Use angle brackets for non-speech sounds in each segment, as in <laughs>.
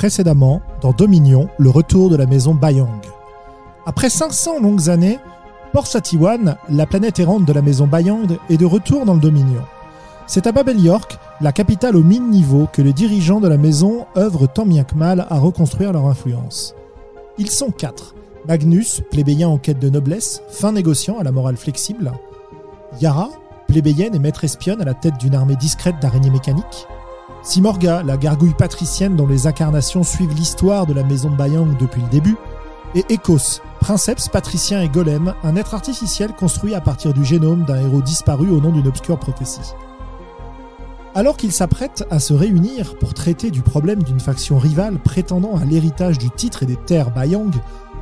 Précédemment, dans Dominion, le retour de la maison Bayang. Après 500 longues années, Port Satiwan, la planète errante de la maison Bayang, est de retour dans le Dominion. C'est à Babel York, la capitale au mine niveau, que les dirigeants de la maison œuvrent tant bien que mal à reconstruire leur influence. Ils sont quatre. Magnus, plébéien en quête de noblesse, fin négociant à la morale flexible. Yara, plébéienne et maître espionne à la tête d'une armée discrète d'araignées mécaniques. Simorga, la gargouille patricienne dont les incarnations suivent l'histoire de la maison Bayang depuis le début. Et Ecos, princeps, patricien et golem, un être artificiel construit à partir du génome d'un héros disparu au nom d'une obscure prophétie. Alors qu'ils s'apprêtent à se réunir pour traiter du problème d'une faction rivale prétendant à l'héritage du titre et des terres Bayang,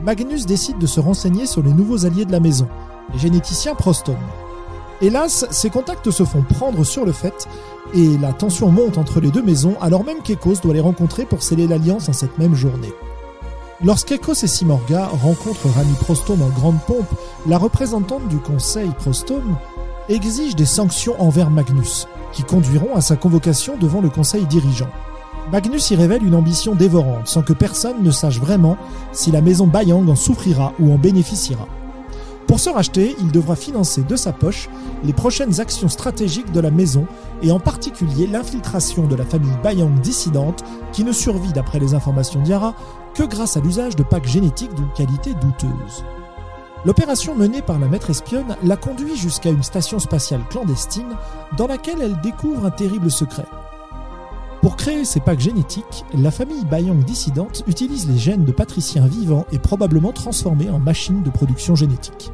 Magnus décide de se renseigner sur les nouveaux alliés de la maison, les généticiens Prostom. Hélas, ses contacts se font prendre sur le fait et la tension monte entre les deux maisons alors même qu'Ekos doit les rencontrer pour sceller l'alliance en cette même journée. Lorsqu'Ekos et Simorga rencontrent Rami Prostom en grande pompe, la représentante du conseil Prostom exige des sanctions envers Magnus, qui conduiront à sa convocation devant le conseil dirigeant. Magnus y révèle une ambition dévorante, sans que personne ne sache vraiment si la maison Bayang en souffrira ou en bénéficiera. Pour se racheter, il devra financer de sa poche les prochaines actions stratégiques de la maison, et en particulier l'infiltration de la famille Bayang dissidente, qui ne survit, d'après les informations d'Yara, que grâce à l'usage de packs génétiques d'une qualité douteuse. L'opération menée par la maître espionne la conduit jusqu'à une station spatiale clandestine dans laquelle elle découvre un terrible secret. Pour créer ces packs génétiques, la famille Bayang dissidente utilise les gènes de patriciens vivants et probablement transformés en machines de production génétique.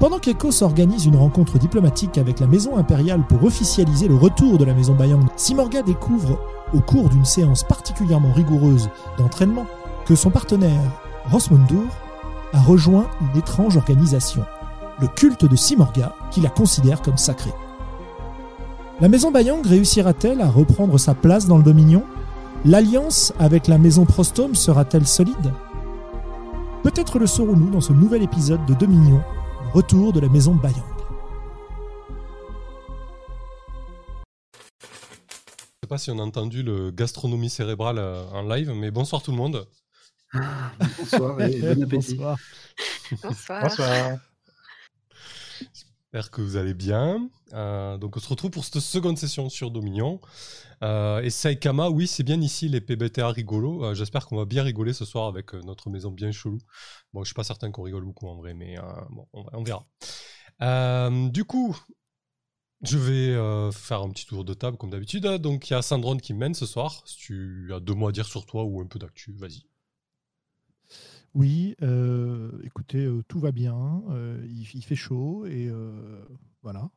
Pendant qu'Ekos organise une rencontre diplomatique avec la maison impériale pour officialiser le retour de la maison Bayang, Simorga découvre, au cours d'une séance particulièrement rigoureuse d'entraînement, que son partenaire, Rosmundur, a rejoint une étrange organisation, le culte de Simorga, qui la considère comme sacrée. La maison Bayang réussira-t-elle à reprendre sa place dans le Dominion? L'alliance avec la maison Prostome sera-t-elle solide? Peut-être le saurons-nous dans ce nouvel épisode de Dominion, retour de la maison Bayang. Je sais pas si on a entendu le gastronomie cérébrale euh, en live, mais bonsoir tout le monde. Bonsoir et bon appétit. Bonsoir. Bonsoir. Bonsoir. J'espère que vous allez bien. Euh, donc on se retrouve pour cette seconde session sur Dominion. Euh, et Saikama, oui, c'est bien ici les PBTA rigolos. Euh, J'espère qu'on va bien rigoler ce soir avec notre maison bien chelou. Bon, je suis pas certain qu'on rigole beaucoup en vrai, mais bon, on, on verra. Du coup, je vais faire un petit tour de table comme d'habitude. Donc il y a Sandrone qui mène ce soir. Si tu as deux mots à dire sur toi ou un peu d'actu, vas-y. Oui, euh, écoutez, euh, tout va bien, euh, il, fait chaud et voilà.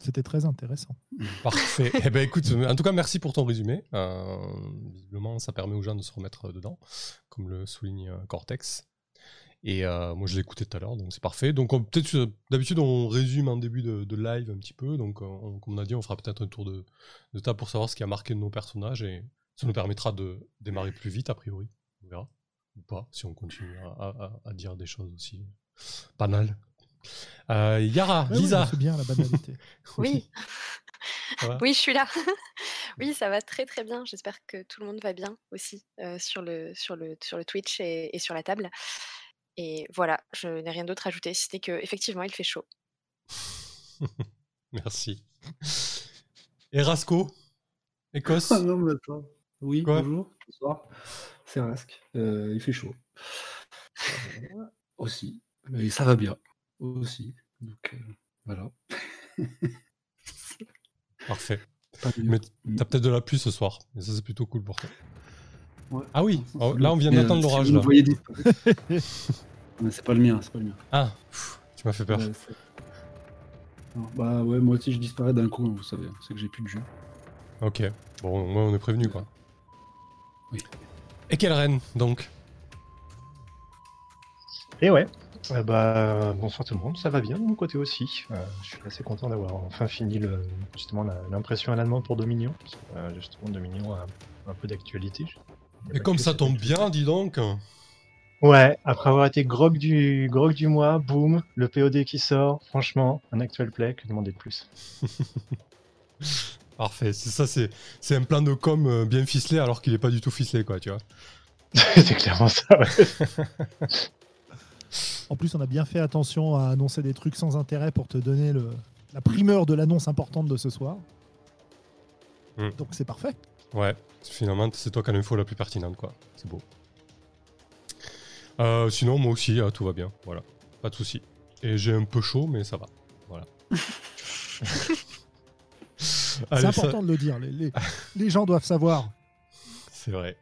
C'était très intéressant. Parfait. eh ben écoute, en tout cas, merci pour ton résumé. Visiblement, ça permet aux gens de se remettre dedans, comme le souligne Cortex. Et moi, je l'ai écouté tout à l'heure, donc c'est parfait. Donc, on- peut-être, d'habitude, on résume en début de, live un petit peu. Donc, on- comme on a dit, on fera peut-être un tour de, de table pour savoir ce qui a marqué nos personnages et ça nous permettra de démarrer plus vite, a priori. On verra. Ou pas, si on continue à, à- à- à dire des choses aussi banales. Euh, Yara, Ouais, Lisa. c'est bien la banalité. <laughs> Oui. Oui, je suis là. <laughs> oui, ça va très très bien. J'espère que tout le monde va bien aussi euh, sur, le, sur, le, sur le Twitch et, et sur la table. Et voilà, je n'ai rien d'autre à ajouter, c'était qu'effectivement, il fait chaud. <laughs> Merci. Erasco Écosse? Ah non, mais attends. Oui, Quoi? bonjour, bonsoir. Euh, il fait chaud. Euh, aussi. Mais ça va bien. Aussi. Donc, euh, voilà. <laughs> Parfait. Mais t'as peut-être de la pluie ce soir. Et ça, c'est plutôt cool pour toi. Ouais. Ah oui, oh, là, on vient euh, l'orage. Si vous voyez. <laughs> Mais c'est pas le mien, c'est pas le mien. Ah, pff, tu m'as fait peur. Ouais, c'est- Non, bah ouais, moi aussi je disparais d'un coup, hein, vous savez. C'est que j'ai plus de jus. Ok. Bon, moi, on est prévenu, quoi. Oui. Et quelle reine, donc? Et ouais. Euh, bah, bonsoir tout le monde, ça va bien de mon côté aussi. Euh, je suis assez content d'avoir enfin fini le, justement l'impression à la demande pour Dominion. Parce que, euh, justement, Dominion a un peu d'actualité. Et comme ça tombe bien, dis donc. Ouais, après avoir été grog du, grog du mois, boum, le POD qui sort, franchement, un actual play, que demander de plus? <laughs> Parfait. C'est ça, c'est c'est un plan de com euh, bien ficelé alors qu'il est pas du tout ficelé, quoi, tu vois. <laughs> c'est clairement ça, ouais. <laughs> En plus, on a bien fait attention à annoncer des trucs sans intérêt pour te donner le, la primeur de l'annonce importante de ce soir. Hmm. Donc c'est parfait. Ouais, finalement, c'est toi qui as l'info la plus pertinente, quoi. C'est beau. Euh, sinon, moi aussi, euh, tout va bien. Voilà, pas de souci. Et j'ai un peu chaud, mais ça va. Voilà. <laughs> C'est ça- important de le dire. Les, les- les gens doivent savoir. C'est vrai.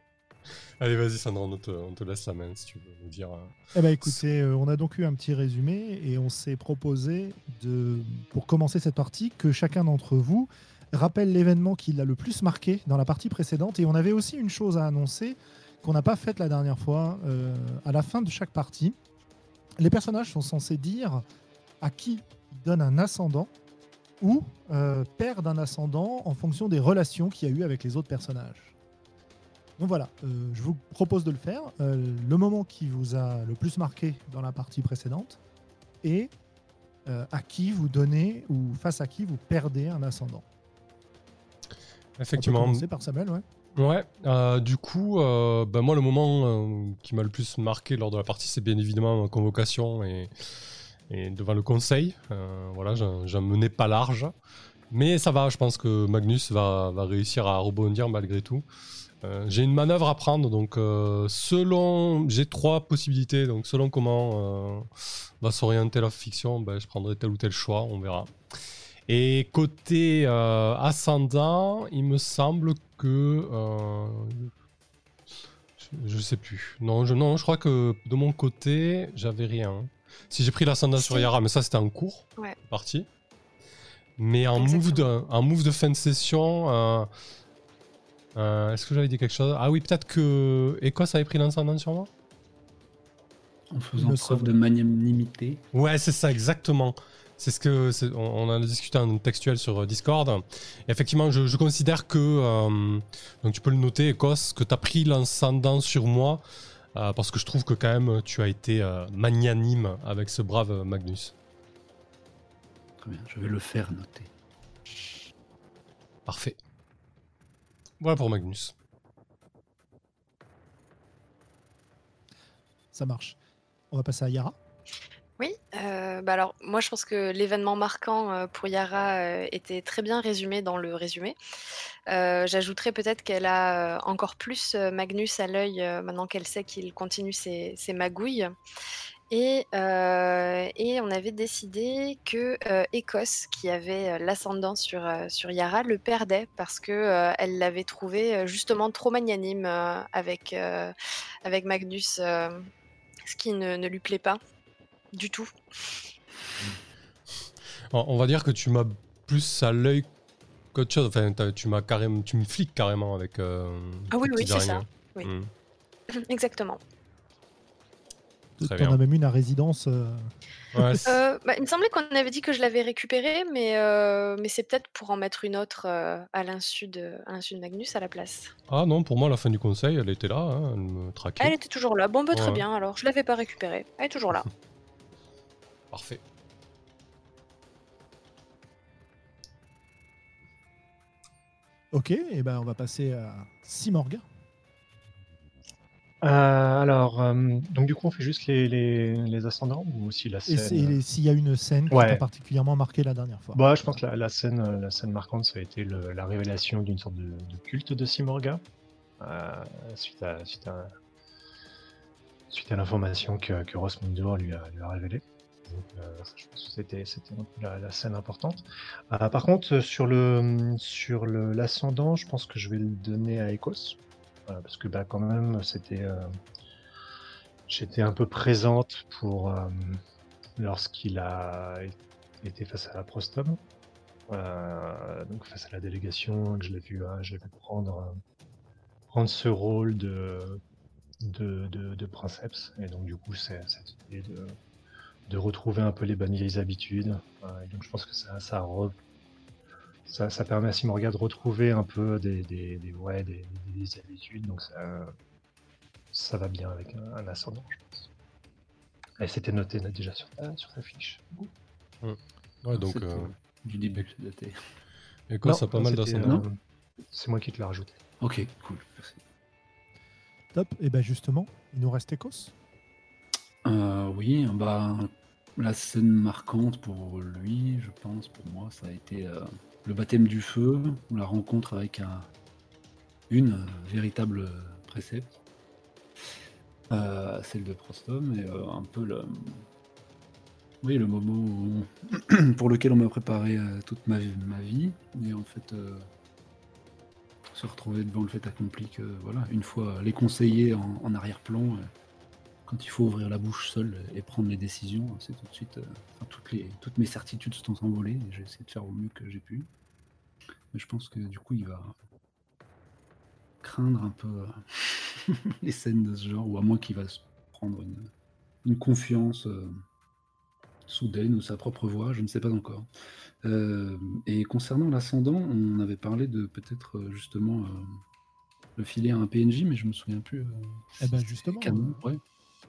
Allez, vas-y, Sandra, on te, on te laisse la main si tu veux nous dire. euh, Eh ben écoutez, euh, on a donc eu un petit résumé et on s'est proposé de, pour commencer cette partie, que chacun d'entre vous rappelle l'événement qui l'a le plus marqué dans la partie précédente. Et on avait aussi une chose à annoncer qu'on n'a pas faite la dernière fois. euh, à la fin de chaque partie, les personnages sont censés dire à qui ils donnent un ascendant ou euh, perdent un ascendant en fonction des relations qu'il y a eu avec les autres personnages. Donc voilà, euh, je vous propose de le faire. Euh, le moment qui vous a le plus marqué dans la partie précédente et euh, à qui vous donnez ou face à qui vous perdez un ascendant. On peut Effectivement. commencer par Samuel, ouais. Ouais, euh, du coup, euh, ben moi, le moment euh, qui m'a le plus marqué lors de la partie, c'est bien évidemment ma convocation et, devant le conseil. Euh, voilà, j'en menais pas large. Mais ça va, je pense que Magnus va, réussir à rebondir malgré tout. Euh, j'ai une manœuvre à prendre, donc euh, selon. J'ai trois possibilités, donc selon comment va s'orienter la fiction, ben, je prendrai tel ou tel choix, on verra. Et côté ascendant, il me semble que. je, je sais plus. Non je, non, je crois que de mon côté, j'avais rien. Si j'ai pris l'ascendant sur. Yara, mais ça c'était en cours, Ouais. partie. Mais en move, de, en move de fin de session, euh, euh, est-ce que j'avais dit quelque chose? Ah oui, peut-être que Écosse avait pris l'ascendant sur moi? En faisant me preuve de magnanimité. Ouais, c'est ça, exactement. C'est ce que on, on en a discuté en textuel sur euh, Discord. Effectivement, je, je considère que euh, donc tu peux le noter, Écosse, que tu as pris l'ascendant sur moi euh, parce que je trouve que quand même tu as été euh, magnanime avec ce brave Magnus. Très bien, je vais le faire noter. Parfait. Voilà pour Magnus. Ça marche. On va passer à Yara. Oui, euh, bah alors moi je pense que l'événement marquant euh, pour Yara euh, était très bien résumé dans le résumé. J'ajouterais peut-être qu'elle a encore plus Magnus à l'œil maintenant qu'elle sait qu'il continue ses, magouilles. Et, on avait décidé que euh, Écosse, qui avait l'ascendant sur, sur Yara, le perdait parce que euh, elle l'avait trouvé justement trop magnanime avec, avec Magnus, ce qui ne lui plaît pas du tout. On, va dire que tu m'as plus à l'œil qu'autre chose. Enfin, tu m'as carrément, tu me fliques carrément avec. euh, Ah oui, oui, c'est ça. Oui. Mm. <laughs> Exactement. Très T'en as même une à résidence. euh, Ouais, Euh, bah, il me semblait qu'on avait dit que je l'avais récupérée, mais, euh, mais c'est peut-être pour en mettre une autre euh, à l'insu de, à l'insu de Magnus à la place. Ah non, pour moi, à la fin du conseil, elle était là, hein, elle me traquait. Elle était toujours là. Bon, bah, très Ouais. bien, alors je l'avais pas récupérée. Elle est toujours là. <laughs> Parfait. Ok, et ben on va passer à Simorga. Euh, alors, euh, donc du coup, on fait juste les, les, les ascendants ou aussi la Et scène s'il y a une scène qui Ouais. t'a particulièrement marqué la dernière fois. Bah, je pense que la, la scène, euh, la scène marquante, ça a été le- la révélation d'une sorte de, de culte de Simorga, euh, suite à suite à suite à l'information que, que Ross Mundur lui a, lui a révélée. C'était la, scène importante. Euh, par contre, sur le sur l'ascendant, je pense que je vais le donner à Voilà, parce que bah quand même, c'était euh, j'étais un peu présente pour euh, lorsqu'il a été face à la Prostom. Donc face à la délégation, que je l'ai vu, hein, prendre, prendre ce rôle de, de, de, de princeps. Et donc du coup, c'est cette idée de, de retrouver un peu les bonnes vieilles habitudes. Euh, et donc je pense que ça, ça, re- ça, ça permet à Simorga de retrouver un peu des, des, des, ouais, des, des habitudes. Donc ça, ça va bien avec un, un ascendant, je pense. Et c'était noté déjà sur, ta- sur sa fiche. Ouais, donc, C'est, euh, euh, du début, c'est daté. Écosse Non, a pas mal C'était, d'ascendants. euh, C'est moi qui te l'ai rajouté. Ok, cool, merci. Top. Et ben justement, il nous reste Écosse. Euh, oui, bah, la scène marquante pour lui, je pense, pour moi, ça a été euh, le baptême du feu, la rencontre avec un, une véritable précepte, euh, celle de Prostom, et un peu le, oui, le moment <clears throat> pour lequel on m'a préparé toute ma, vie- et en fait, se retrouver devant le fait accompli que, voilà, une fois les conseillers en, arrière-plan, quand il faut ouvrir la bouche seul et prendre les décisions, c'est tout de suite. euh, enfin, toutes, les, toutes mes certitudes se sont envolées et j'ai essayé de faire au mieux que j'ai pu. Mais je pense que du coup, il va craindre un peu euh, <laughs> les scènes de ce genre, ou à moins qu'il va se prendre une, une confiance euh, soudaine ou sa propre voix, je ne sais pas encore. Euh, et concernant l'ascendant, on avait parlé de peut-être justement euh, le filer à un PNJ, mais je me souviens plus. Eh ben justement, c'était canon. Ouais.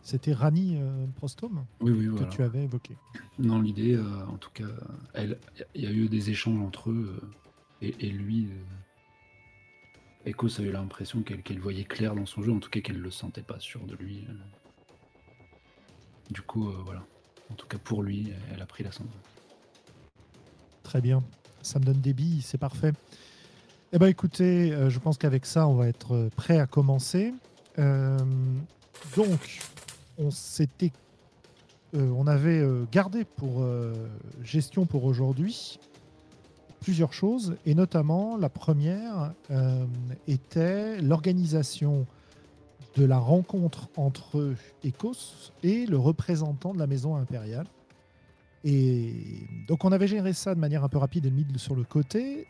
C'était Rani euh, Prostome Oui, oui, que voilà. tu avais évoqué. Dans l'idée, euh, en tout cas, elle- il y a eu des échanges entre eux euh, et, et lui. Echoes a eu l'impression qu'elle voyait clair dans son jeu, en tout cas qu'elle le sentait pas sûr de lui. Du coup, voilà. En tout cas, pour lui, elle a pris l'ascendant. Très bien. Ça me donne des billes, c'est parfait. Eh ben écoutez, euh, je pense qu'avec ça, on va être prêt à commencer. Euh, donc, on s'était, euh, on avait euh, gardé pour euh, gestion pour aujourd'hui plusieurs choses, et notamment la première était l'organisation de la rencontre entre Ecos et le représentant de la maison impériale. Et donc on avait géré ça de manière un peu rapide et mis sur le côté.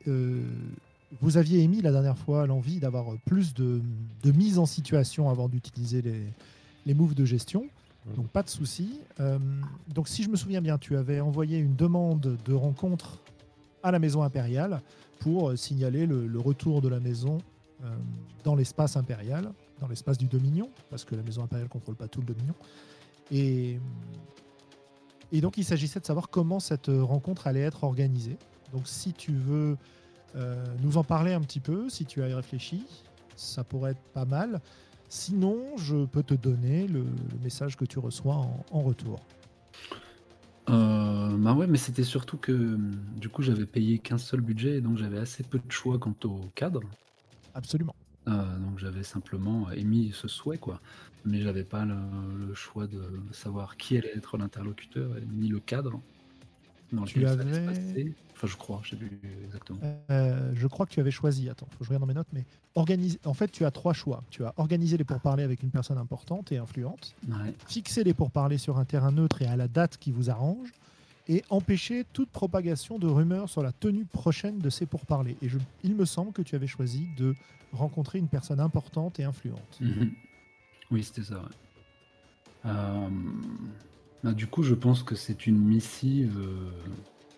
Vous aviez émis la dernière fois l'envie d'avoir plus de, de mise en situation avant d'utiliser les, les moves de gestion. Donc pas de souci. Euh, donc si je me souviens bien, tu avais envoyé une demande de rencontre à la maison impériale pour euh, signaler le, le retour de la maison euh, dans l'espace impérial, dans l'espace du Dominion, parce que la maison impériale contrôle pas tout le Dominion. Et, et donc il s'agissait de savoir comment cette rencontre allait être organisée. Donc si tu veux euh, nous en parler un petit peu, si tu as y réfléchi, ça pourrait être pas mal. Sinon, je peux te donner le, le message que tu reçois en, en retour. Euh, bah ouais, mais c'était surtout que hum, du coup j'avais payé qu'un seul budget et donc j'avais assez peu de choix quant au cadre. Absolument. Euh, donc j'avais simplement émis ce souhait quoi. Mais j'avais pas le, le choix de savoir qui allait être l'interlocuteur ni le cadre dans Tu avais-. Enfin je crois, je sais plus exactement. Euh, je crois que tu avais choisi, attends, faut que je regarde dans mes notes, mais organise... en fait, tu as trois choix. Tu as organisé les pourparlers avec une personne importante et influente, Ouais. fixer les pourparlers sur un terrain neutre et à la date qui vous arrange, et empêcher toute propagation de rumeurs sur la tenue prochaine de ces pourparlers. Et je... il me semble que tu avais choisi de rencontrer une personne importante et influente. Mhm. Oui, c'était ça. ouais. Euh, bah, du coup, je pense que c'est une missive euh,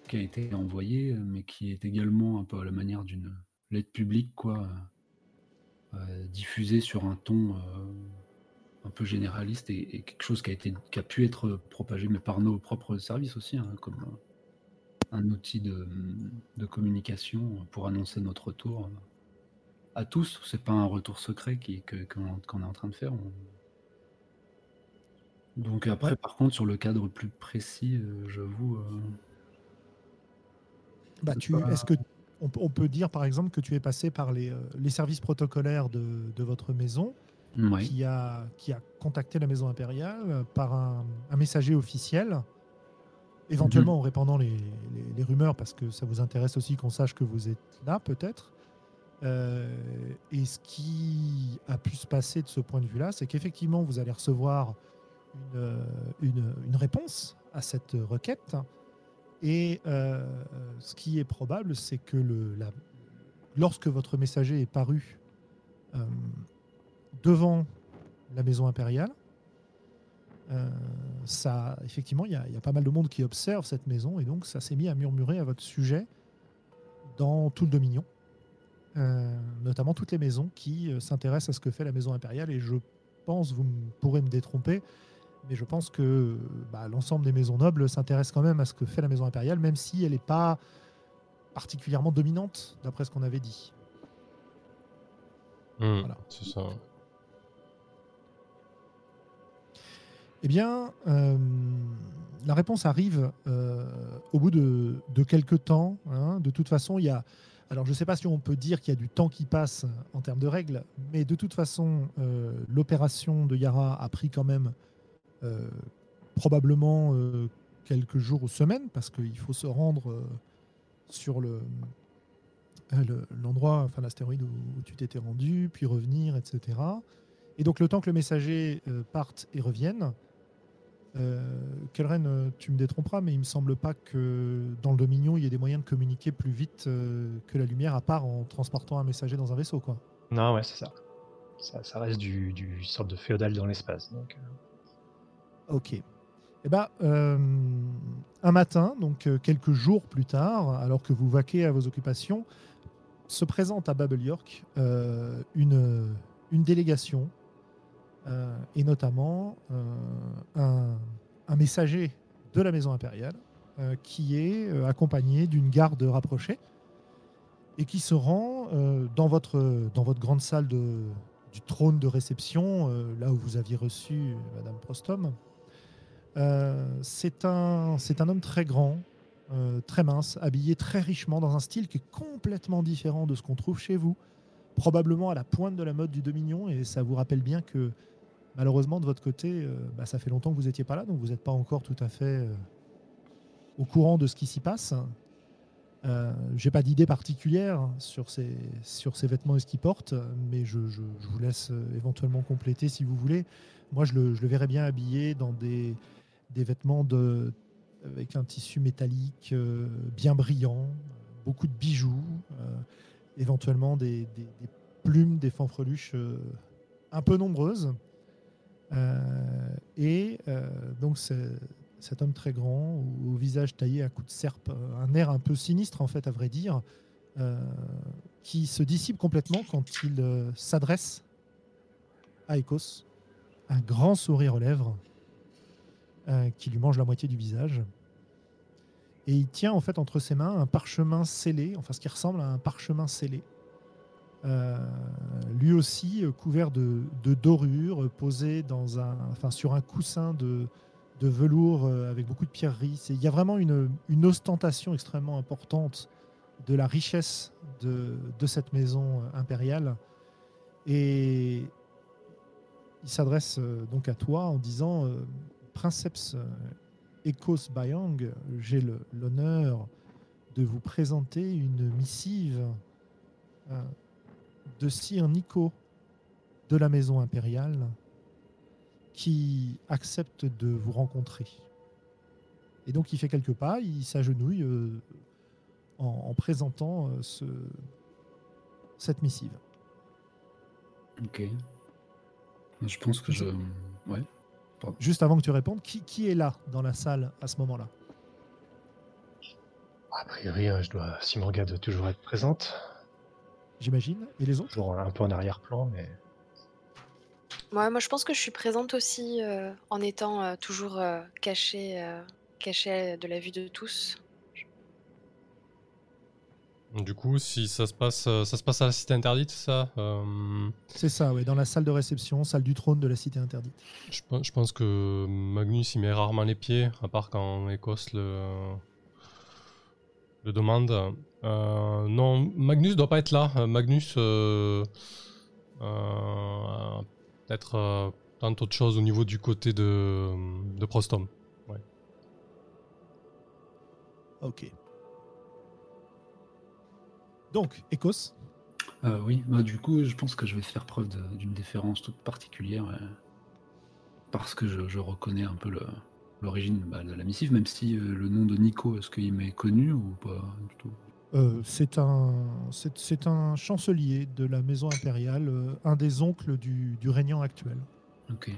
qui a été envoyée, mais qui est également un peu à la manière d'une lettre publique, quoi, euh, diffusée sur un ton euh, un peu généraliste et, quelque chose qui a, pu être propagé, mais par nos propres services aussi, hein, comme euh, un outil de, communication pour annoncer notre retour euh, à tous. C'est pas un retour secret qu'on est en train de faire. Donc après, par contre, sur le cadre plus précis, euh, j'avoue. euh, Bah, C'est tu, pas- est-ce que on, peut- on peut dire par exemple que tu es passé par les, euh, les services protocolaires de, de votre maison, ouais. qui, a, qui a contacté la maison impériale par un, un messager officiel, éventuellement en répandant les, les- les rumeurs, parce que ça vous intéresse aussi qu'on sache que vous êtes là, peut-être. Et ce qui a pu se passer de ce point de vue-là, c'est qu'effectivement, vous allez recevoir une, euh, une- réponse à cette requête. Et euh, ce qui est probable, c'est que le, lorsque votre messager est paru euh, devant la maison impériale, ça, effectivement, il y, y a pas mal de monde qui observe cette maison et donc ça s'est mis à murmurer à votre sujet dans tout le Dominion, notamment toutes les maisons qui s'intéressent à ce que fait la maison impériale. Et je pense, vous pourrez me détromper, mais je pense que bah, l'ensemble des maisons nobles s'intéressent quand même à ce que fait la maison impériale, même si elle n'est pas particulièrement dominante, d'après ce qu'on avait dit. Hmm, Voilà. C'est ça. Eh bien, euh, la réponse arrive euh, au bout de, de quelques temps. hein. De toute façon, il y a. Alors, je ne sais pas si on peut dire qu'il y a du temps qui passe en termes de règles, mais de toute façon, euh, l'opération de Yara a pris quand même probablement euh, quelques jours ou semaines, parce qu'il faut se rendre euh, sur le euh, le- l'endroit, enfin l'astéroïde où, où tu t'étais rendu, puis revenir, etc. Et donc le temps que le messager euh, parte et revienne, euh, euh, tu me détromperas, mais il me semble pas que dans le Dominion, il y ait des moyens de communiquer plus vite euh, que la lumière, à part en transportant un messager dans un vaisseau, quoi. Non, ouais, c'est ça. ça. reste du, du sorte de féodal dans l'espace. Donc, euh, Ok. Eh ben, euh, un matin, donc euh, quelques jours plus tard, alors que vous vaquez à vos occupations, se présente à Babel York euh, une, délégation, et notamment un, messager de la maison impériale, qui est accompagné d'une garde rapprochée, et qui se rend dans, votre, dans votre grande salle du trône de réception, là où vous aviez reçu Madame Prostom. Euh, c'est un, homme très grand, euh, très mince, habillé très richement dans un style qui est complètement différent de ce qu'on trouve chez vous, probablement à la pointe de la mode du Dominion, et ça vous rappelle bien que malheureusement de votre côté, euh, bah, ça fait longtemps que vous n'étiez pas là, donc vous n'êtes pas encore tout à fait au courant de ce qui s'y passe. J'ai pas d'idée particulière sur ces, vêtements et ce qu'ils portent, mais je, vous laisse éventuellement compléter si vous voulez. Moi, je le, je le verrais bien habillé dans des, des vêtements avec un tissu métallique euh, bien brillant, beaucoup de bijoux, euh, éventuellement des, plumes, des fanfreluches euh, un peu nombreuses. Et donc, cet homme très grand, au, visage taillé à coups de serpe, un air un peu sinistre, en fait, à vrai dire, qui se dissipe complètement quand il s'adresse à Ecos, un grand sourire aux lèvres euh, qui lui mange la moitié du visage. Et il tient en fait entre ses mains un parchemin scellé, enfin ce qui ressemble à un parchemin scellé. Euh, lui aussi euh, couvert de, de dorures, euh, posé dans un, enfin, sur un coussin de, velours avec beaucoup de pierreries. Il y a vraiment une, ostentation extrêmement importante de la richesse de, cette maison impériale. Et il s'adresse donc à toi en disant Princeps euh, Ecos Bayang, j'ai l'honneur de vous présenter une missive euh, de Sir Nico de la maison impériale qui accepte de vous rencontrer. Et donc il fait quelques pas, il s'agenouille euh, en, en présentant ce, cette missive. Ok. Je pense que je. Ouais. Juste avant que tu répondes, qui, qui est là dans la salle à ce moment-là? A priori, hein, je dois, Simorga doit toujours être présente. J'imagine Et les autres? Toujours un peu en arrière-plan, mais Ouais, moi, je pense que je suis présente aussi euh, en étant euh, toujours euh, cachée, euh, cachée de la vue de tous. Du coup, si ça se passe, euh, ça se passe à la cité interdite, ça, euh, C'est ça, ouais, dans la salle de réception, salle du trône de la cité interdite. je, pe- je pense que Magnus il met rarement les pieds, à part quand Écosse le, le demande. Euh, non, Magnus doit pas être là. Magnus, euh, peut-être tente autre chose au niveau du côté de, de Prostom. Ok. Donc, Ecos, Euh, oui, bah, du coup, je pense que je vais faire preuve d'une déférence toute particulière euh, parce que je, je reconnais un peu l'origine bah, de la missive, même si euh, le nom de Nico, est-ce qu'il m'est connu ou pas du tout? Euh, c'est un, c'est, un chancelier de la maison impériale, un des oncles du, du régnant actuel. Ok.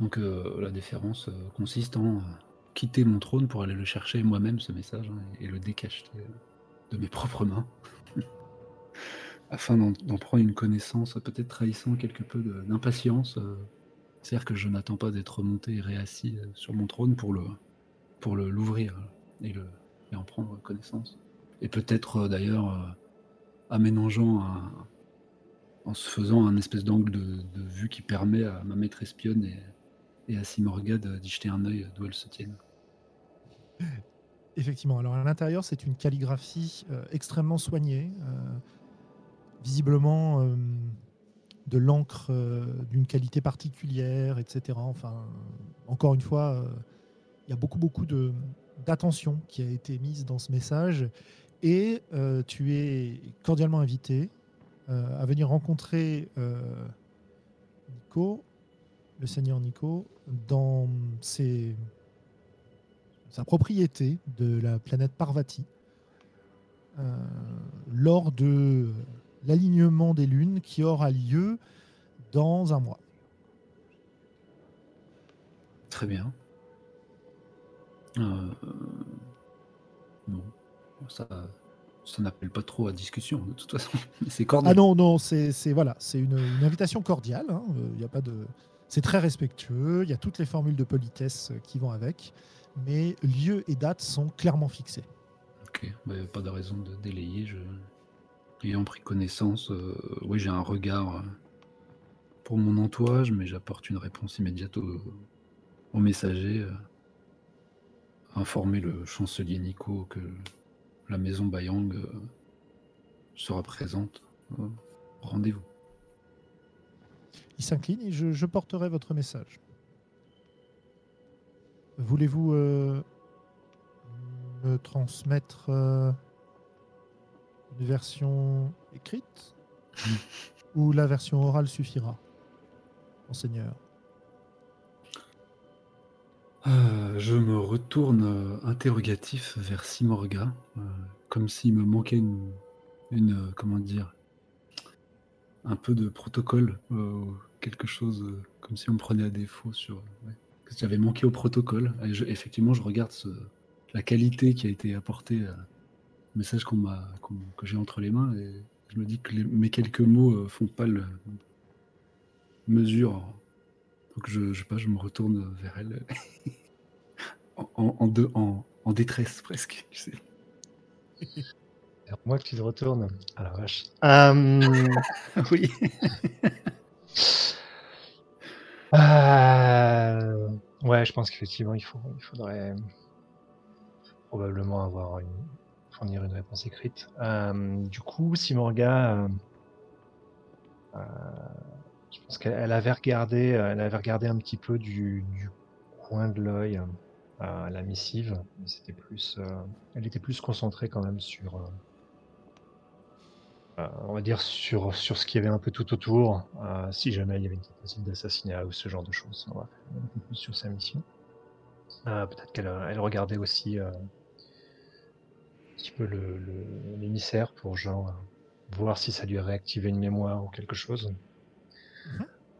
Donc la déférence consiste en quitter mon trône pour aller le chercher moi-même, ce message, hein, et le décacheter de mes propres mains, <laughs> afin d'en prendre une connaissance, peut-être trahissant quelque peu d'impatience. euh. C'est-à-dire que je n'attends pas d'être monté et réassis euh, sur mon trône pour le pour l'ouvrir et, en prendre connaissance. et peut-être d'ailleurs aménageant en se faisant un espèce d'angle de, vue qui permet à ma maître espionne et, à Simorgade d'y jeter un œil d'où elle se tienne. Effectivement. Alors à l'intérieur, c'est une calligraphie euh, extrêmement soignée, euh, visiblement euh, de l'encre d'une qualité particulière, etc. Enfin, encore une fois, il y a beaucoup beaucoup de d'attention qui a été mise dans ce message et tu es cordialement invité à venir rencontrer Nico, le seigneur Nico, dans ses sa propriété de la planète Parvati euh, lors de l'alignement des lunes qui aura lieu dans un mois. Très bien. Euh, ça, ça n'appelle pas trop à discussion de toute façon. <laughs> c'est cordial. Ah non, non, c'est voilà, c'est une, invitation cordiale. Hein. Il a pas de, c'est très respectueux. Il y a toutes les formules de politesse qui vont avec mais lieu et date sont clairement fixés. Ok, bah, pas de raison de délayer. Je... Ayant pris connaissance, euh, oui, j'ai un regard euh, pour mon entourage, mais j'apporte une réponse immédiate au, messager. Euh, informer le chancelier Nico que la maison Bayang sera présente. Rendez-vous. Il s'incline et je porterai votre message. Voulez-vous euh, me transmettre euh, une version écrite <laughs> ou la version orale suffira, monseigneur? Euh, Je me retourne interrogatif vers Simorga, comme s'il me manquait une, comment dire, un peu de protocole, quelque chose comme si on me prenait à défaut sur j'avais manqué au protocole. effectivement, je regarde la qualité qui a été apportée au message qu'on m'a, que j'ai entre les mains et je me dis que mes quelques mots euh, font pas le mesure. Donc je, je, pas, je me retourne vers elle <laughs> en, en, en, détresse presque. Tu sais. moi que tu te retournes. À la vache. Euh, <laughs> oui. Euh, ouais, je pense qu'effectivement, il, il faudrait probablement avoir une, fournir une réponse écrite. Euh, du coup, Simorga, euh, euh, je pense qu'elle avait regardé, elle avait regardé un petit peu du, coin de l'œil la missive. C'était plus, elle était plus concentrée quand même sur euh, on va dire sur, sur ce qu'il y avait un peu tout autour, euh, si jamais il y avait une tentative d'assassinat ou ce genre de choses. On va faire un peu plus sur sa mission. Euh, peut-être qu'elle elle regardait aussi un petit peu l'émissaire le, pour genre voir si ça lui a réactivé une mémoire ou quelque chose.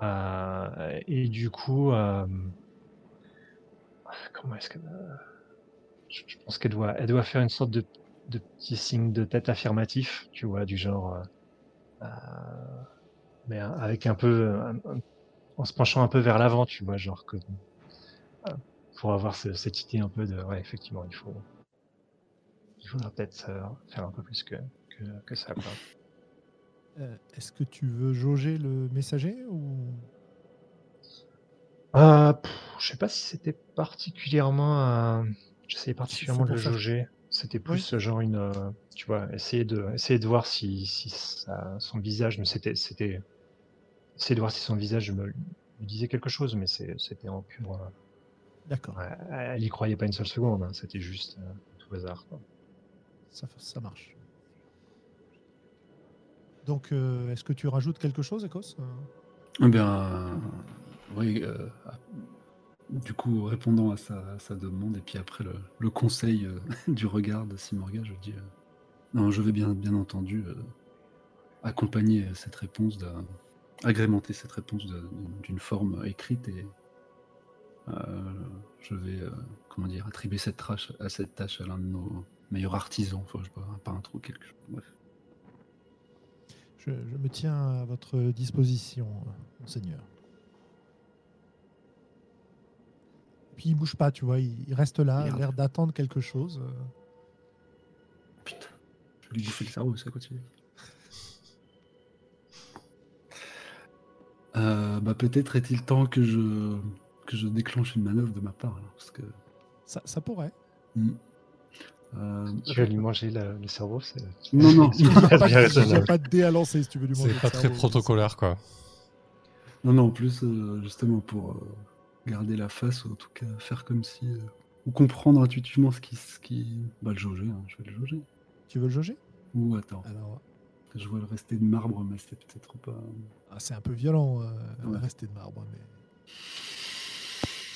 Mm-hmm. et du coup, comment est-ce qu'elle je pense qu'elle doit, elle doit faire une sorte de de petits signes de tête affirmatifs, tu vois, du genre. Euh, euh, mais avec un peu. en se penchant un peu vers l'avant, tu vois, genre que. Euh, pour avoir cette idée un peu de. Ouais, effectivement, il faut. Il faudra peut-être faire un peu plus que, que, ça, Est-ce que tu veux jauger le messager ou? Euh, je sais pas si c'était particulièrement. J'essayais particulièrement de le jauger. C'était plus ce genre une, euh, tu vois, essayer de, essayer de voir si, si son visage, mais c'était, c'était, essayer de voir si son visage me, me disait quelque chose, mais c'était en pur. Euh, D'accord. elle y croyait pas une seule seconde, hein, c'était juste euh, tout hasard. Ça, ça marche. Donc, est-ce que tu rajoutes quelque chose, Ecos? Eh bien, oui, du coup, répondant à sa, demande, et puis après le, conseil euh, <laughs> du regard de Simorga, je dis euh, non, je vais bien, bien entendu euh, accompagner cette réponse, agrémenter cette réponse d'une forme écrite et je vais comment dire attribuer cette tâche à cette tâche à l'un de nos meilleurs artisans, enfin, je sais pas, un trou quelque chose. Bref. Je, je, me tiens à votre disposition, monseigneur. Puis il bouge pas, tu vois, il, reste là, il a l'air d'attendre quelque chose. Euh. Putain. lui bouffer le cerveau, ça continue. <laughs> Euh, bah, peut-être est-il temps que je, que je déclenche une manœuvre de ma part. alors, parce que, Ça, ça pourrait. Hmm. Euh, Tu vas lui manger la- le cerveau, c'est. Non, non, <laughs> Il n'y a, pas de- pas dé à lancer si tu veux lui manger C'est le pas très cerveau. protocolaire, quoi. non, non, en plus, euh, justement, pour euh, garder la face, ou en tout cas faire comme si. euh, ou comprendre intuitivement ce qui. Ce qui... Bah, le jauger, hein, je vais le jauger. Tu veux le jauger? Ou attends, Alors, je vois le rester de marbre, mais c'est peut-être pas. ah, c'est un peu violent, euh, Ouais. rester de marbre. Mais...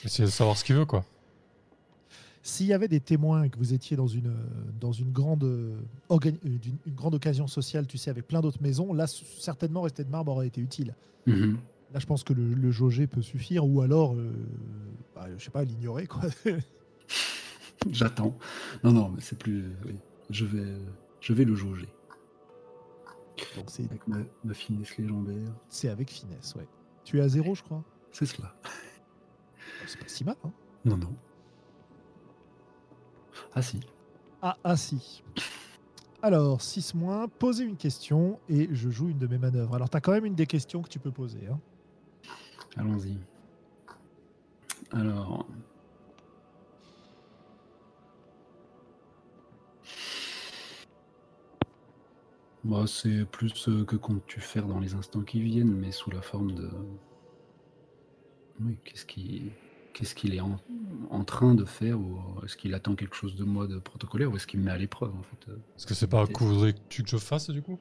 Essayer de savoir ce qu'il veut, quoi. S'il y avait des témoins et que vous étiez dans une, dans une, grande, euh, euh, d'une- une grande occasion sociale, tu sais, avec plein d'autres maisons, là, certainement, rester de marbre aurait été utile. Mhm. Là, je pense que le, le jauger peut suffire, ou alors, euh, bah, je sais pas, l'ignorer, quoi. <laughs> J'attends. Non, non, mais c'est plus. oui. Je vais, je vais le jauger. Donc, c'est, Avec ma, ma finesse légendaire. c'est avec finesse, ouais. Tu es à zéro, je crois. C'est cela. C'est pas si mal, hein. Non, non. Ah si. Ah, ah si. Alors, 6 moins, posez une question et je joue une de mes manœuvres. Alors, tu as quand même une des questions que tu peux poser. hein. Allons-y. Alors. Bah, c'est plus euh, que comptes-tu faire dans les instants qui viennent, mais sous la forme de. Oui, qu'est-ce qui. Qu'est-ce qu'il est en, en train de faire ou est-ce qu'il attend quelque chose de moi de protocolaire ou est-ce qu'il me met à l'épreuve en fait euh, Est-ce que c'est pas un coup voudrais-tu que je fasse, du coup?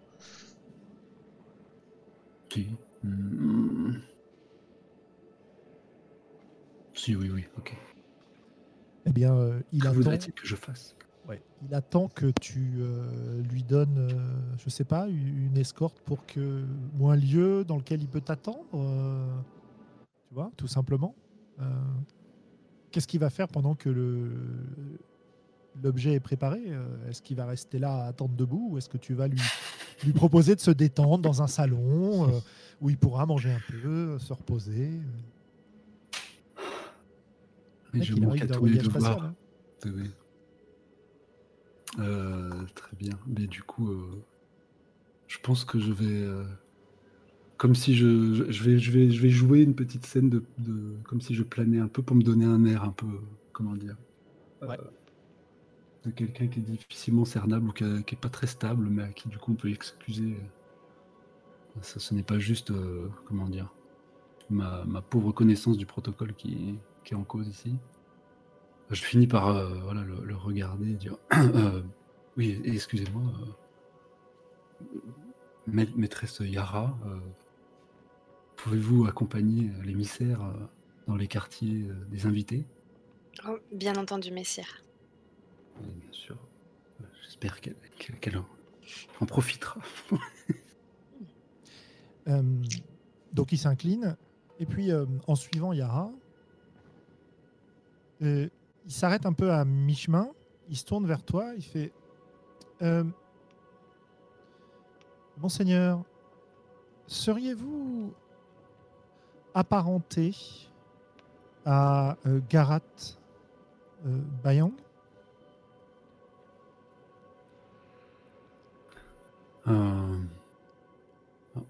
Si. Si, oui, oui, ok. Eh bien, euh, il, Que attend, que je fasse? Ouais, il attend que tu euh, lui donnes, euh, je sais pas, une escorte pour que. ou un lieu dans lequel il peut t'attendre. tu vois, tout simplement. Qu'est-ce qu'il va faire pendant que le. L'objet est préparé? Est-ce qu'il va rester là à attendre debout ou est-ce que tu vas lui, <laughs> lui proposer de se détendre dans un salon euh, où il pourra manger un peu, se reposer Je il manque arrive à d'un tous les voyage devoirs. spatial. Oui, oui. Euh, très bien. Mais du coup, euh, je pense que je vais, euh, comme si je, je- vais, je vais, je vais jouer une petite scène de, de- comme si je planais un peu pour me donner un air un peu, comment dire, Ouais. de quelqu'un qui est difficilement cernable ou qui, a- qui est pas très stable, mais à qui du coup on peut excuser. Ça, ce n'est pas juste, comment dire, ma, ma pauvre connaissance du protocole qui, qui est en cause ici. Je finis par euh, voilà, le, le regarder et dire <clears throat> Euh, Oui, excusez-moi, euh, ma- maîtresse Yara, euh, pouvez-vous accompagner euh, l'émissaire euh, dans les quartiers euh, des invités? Oh, bien entendu, messire. Oui, Bien sûr. Euh, J'espère qu'elle en, en profitera. <laughs> Euh, donc il s'incline. Et puis euh, en suivant Yara, euh, il s'arrête un peu à mi-chemin. Il se tourne vers toi. Il fait euh, Monseigneur, seriez-vous apparenté à euh, Garat euh, Bayang?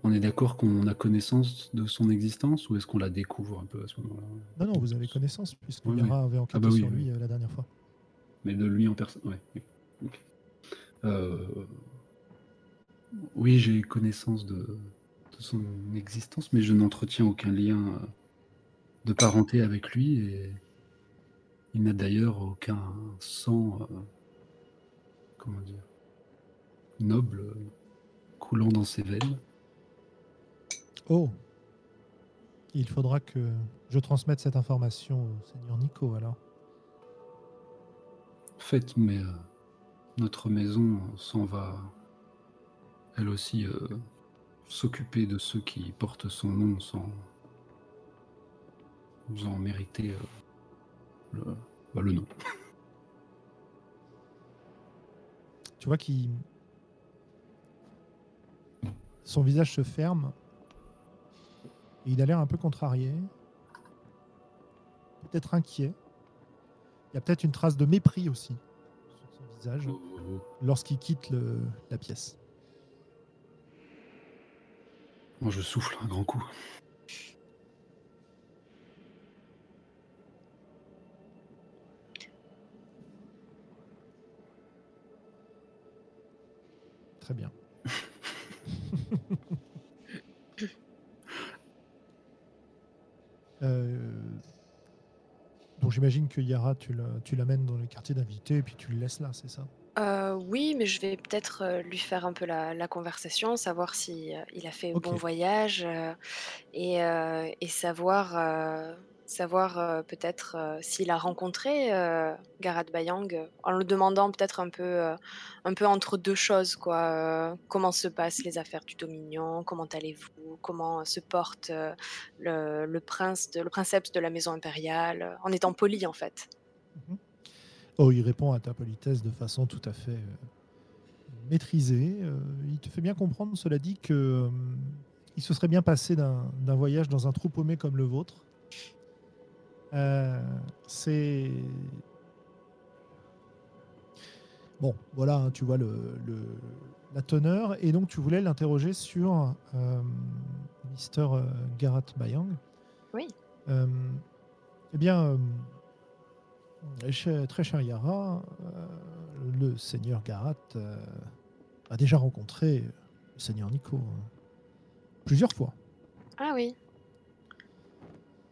On est d'accord qu'on a connaissance de son existence ou est-ce qu'on la découvre un peu à ce moment-là? Non, non, vous avez connaissance, puisque Oui, Yara avait enquêté bah oui, sur lui euh, la dernière fois. Mais de lui en personne. Ouais. Euh, Oui, j'ai connaissance de, de son existence, mais je n'entretiens aucun lien euh, de parenté avec lui et il n'a d'ailleurs aucun sang, euh, comment dire, noble coulant dans ses veines. Oh Il faudra que je transmette cette information au Seigneur Nico alors. Faites, mais euh, notre maison s'en va, elle aussi, euh, s'occuper de ceux qui portent son nom sans, sans mériter euh, le, bah, le nom. Tu vois qu'il. Son visage se ferme. Et il a l'air un peu contrarié. Peut-être inquiet. Il y a peut-être une trace de mépris aussi sur son visage. Lorsqu'il quitte le- la pièce. Moi, je souffle un grand coup. Très bien. <laughs> Donc j'imagine que Yara, tu la- tu l'amènes dans le quartier d'invité et puis tu le laisses là, c'est ça? Euh, oui, mais je vais peut-être euh, lui faire un peu la, la conversation, savoir si euh, il a fait Ok. bon voyage euh, et, euh, et savoir, euh, savoir peut-être s'il a rencontré Garat Bayang en le demandant peut-être un peu, un peu entre deux choses, quoi. comment se passent les affaires du Dominion, comment allez-vous, comment se porte le, prince, de, le princeps de la maison impériale, en étant poli en fait. Oh, il répond à ta politesse de façon tout à fait maîtrisée. Il te fait bien comprendre, cela dit, que il se serait bien passé d'un d'un voyage dans un trou paumé comme le vôtre. Euh, c'est bon, voilà, hein, tu vois le, le- la teneur, et donc tu voulais l'interroger sur euh, Mister euh, Garat Bayang. Oui. Euh, eh bien. Très cher Yara, le seigneur Garat a déjà rencontré le seigneur Nico hein, plusieurs fois. Ah oui.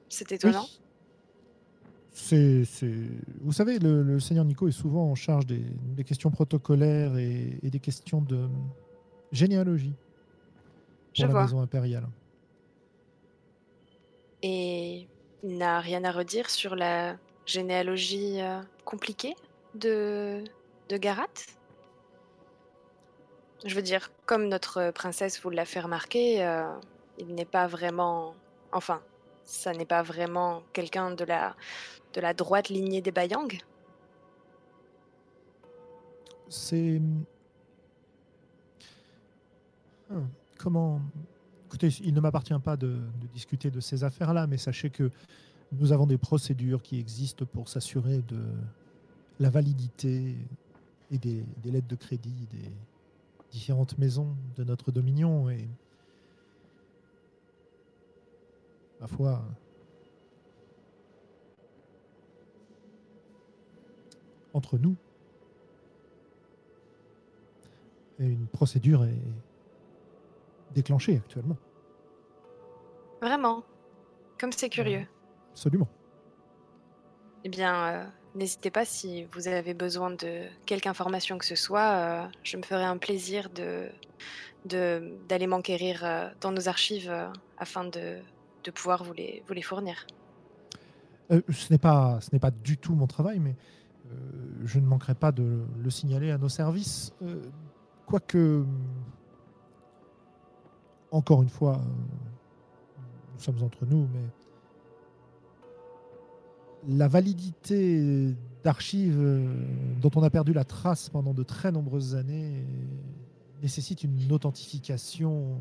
C'est étonnant. Oui. C'est, Vous savez, le, le seigneur Nico est souvent en charge des, des questions protocolaires et, et des questions de généalogie pour Je la vois. maison impériale. Et il n'a rien à redire sur la généalogie euh, compliquée de, de Garat Je veux dire, comme notre princesse vous l'a fait remarquer, euh, il n'est pas vraiment... Enfin, ça n'est pas vraiment quelqu'un de la, de la droite lignée des Bayang C'est. Hum, Comment. Écoutez, il ne m'appartient pas de, discuter de ces affaires-là, mais sachez que nous avons des procédures qui existent pour s'assurer de la validité et des, des lettres de crédit des différentes maisons de notre dominion. Et. Ma foi. Entre nous, et une procédure est déclenchée actuellement. Vraiment Comme c'est curieux. Absolument. Eh bien, euh, n'hésitez pas si vous avez besoin de quelque information que ce soit. euh, je me ferai un plaisir de d'aller m'enquérir euh, dans nos archives afin de, de pouvoir vous les, vous les fournir. Ce n'est pas, ce pas du tout mon travail, mais je ne manquerai pas de le signaler à nos services. Euh, quoique, encore une fois, euh, nous sommes entre nous, mais la validité d'archives euh, dont on a perdu la trace pendant de très nombreuses années euh, nécessite une authentification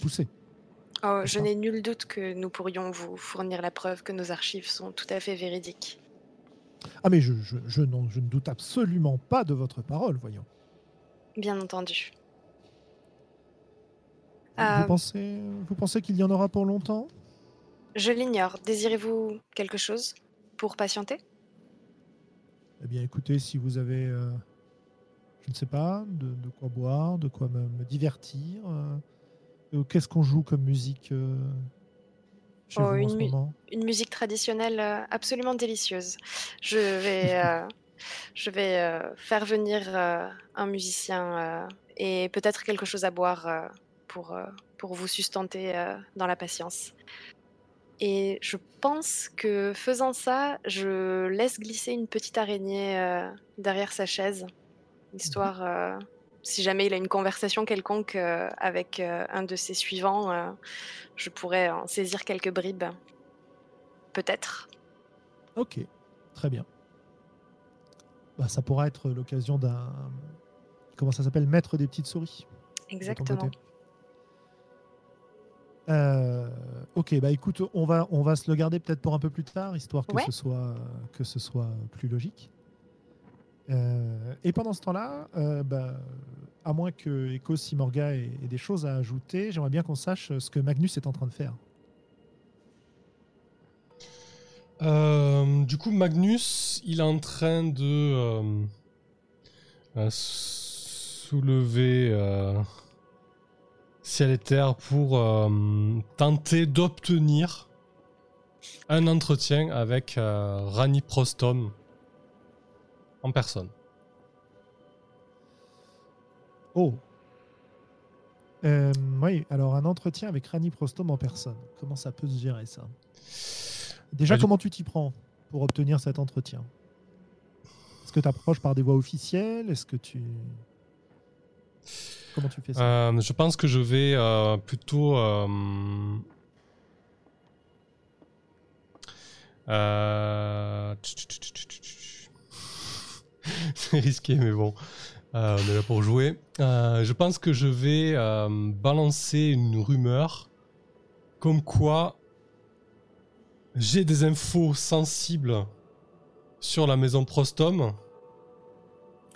poussée. Oh, je n'ai nul doute que nous pourrions vous fournir la preuve que nos archives sont tout à fait véridiques. Ah mais je, je, je n'en- je ne doute absolument pas de votre parole, voyons. Bien entendu. Vous- Euh, pensez, vous pensez qu'il y en aura pour longtemps? Je l'ignore. Désirez-vous quelque chose pour patienter? Eh bien, écoutez, si vous avez, euh, je ne sais pas, de, de quoi boire, de quoi me, me divertir, euh, qu'est-ce qu'on joue comme musique euh, chez Oh, vous en une ce mu- moment? Une musique traditionnelle euh, absolument délicieuse. Je vais, <laughs> euh, je vais euh, faire venir euh, un musicien euh, et peut-être quelque chose à boire euh, pour, euh, pour vous sustenter euh, dans la patience. Et je pense que faisant ça, je laisse glisser une petite araignée euh, derrière sa chaise, histoire, euh, si jamais il a une conversation quelconque euh, avec euh, un de ses suivants, euh, je pourrais en saisir quelques bribes. Peut-être. Ok, très bien. Bah, ça pourra être l'occasion d'un, comment ça s'appelle, maître des petites souris. Exactement. Euh, ok, bah écoute, on va, on va se le garder peut-être pour un peu plus tard, histoire que, Ouais. ce, soit, que ce soit plus logique. Euh, et pendant ce temps-là, euh, bah, à moins que Echo Simorga ait, ait des choses à ajouter, j'aimerais bien qu'on sache ce que Magnus est en train de faire. Euh, du coup, Magnus, il est en train de soulever ciel et terre pour tenter d'obtenir un entretien avec Rani Prostom en personne. Oh Euh, Oui, alors un entretien avec Rani Prostom en personne. Comment ça peut se gérer ça? Déjà, Bah, comment tu t'y prends pour obtenir cet entretien? Est-ce que tu approches par des voies officielles? Est-ce que tu. Comment tu fais ça? Euh, je pense que je vais euh, plutôt. euh, <laughs> C'est risqué, mais bon. Euh, on est là pour jouer. Euh, je pense que je vais euh, balancer une rumeur comme quoi j'ai des infos sensibles sur la maison Prostom.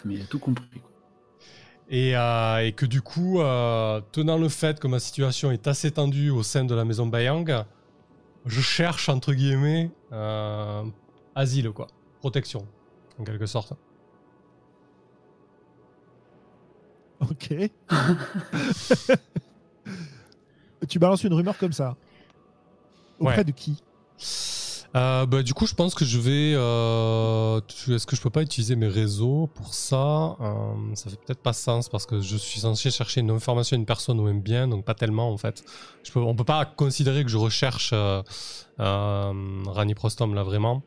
Mais il a tout compris. quoi. Et, et que du coup, tenant le fait que ma situation est assez tendue au sein de la maison Bayang, je cherche, entre guillemets, asile, quoi. Protection, en quelque sorte. Ok. <laughs> tu balances une rumeur comme ça Auprès Ouais. de qui? Euh, bah, du coup, je pense que je vais... euh, Est-ce que je peux pas utiliser mes réseaux pour ça? Euh, Ça fait peut-être pas sens, parce que je suis censé chercher une information, une personne ou un bien, donc pas tellement, en fait. Je peux, on peut pas considérer que je recherche euh, Rani Prostom, là, vraiment.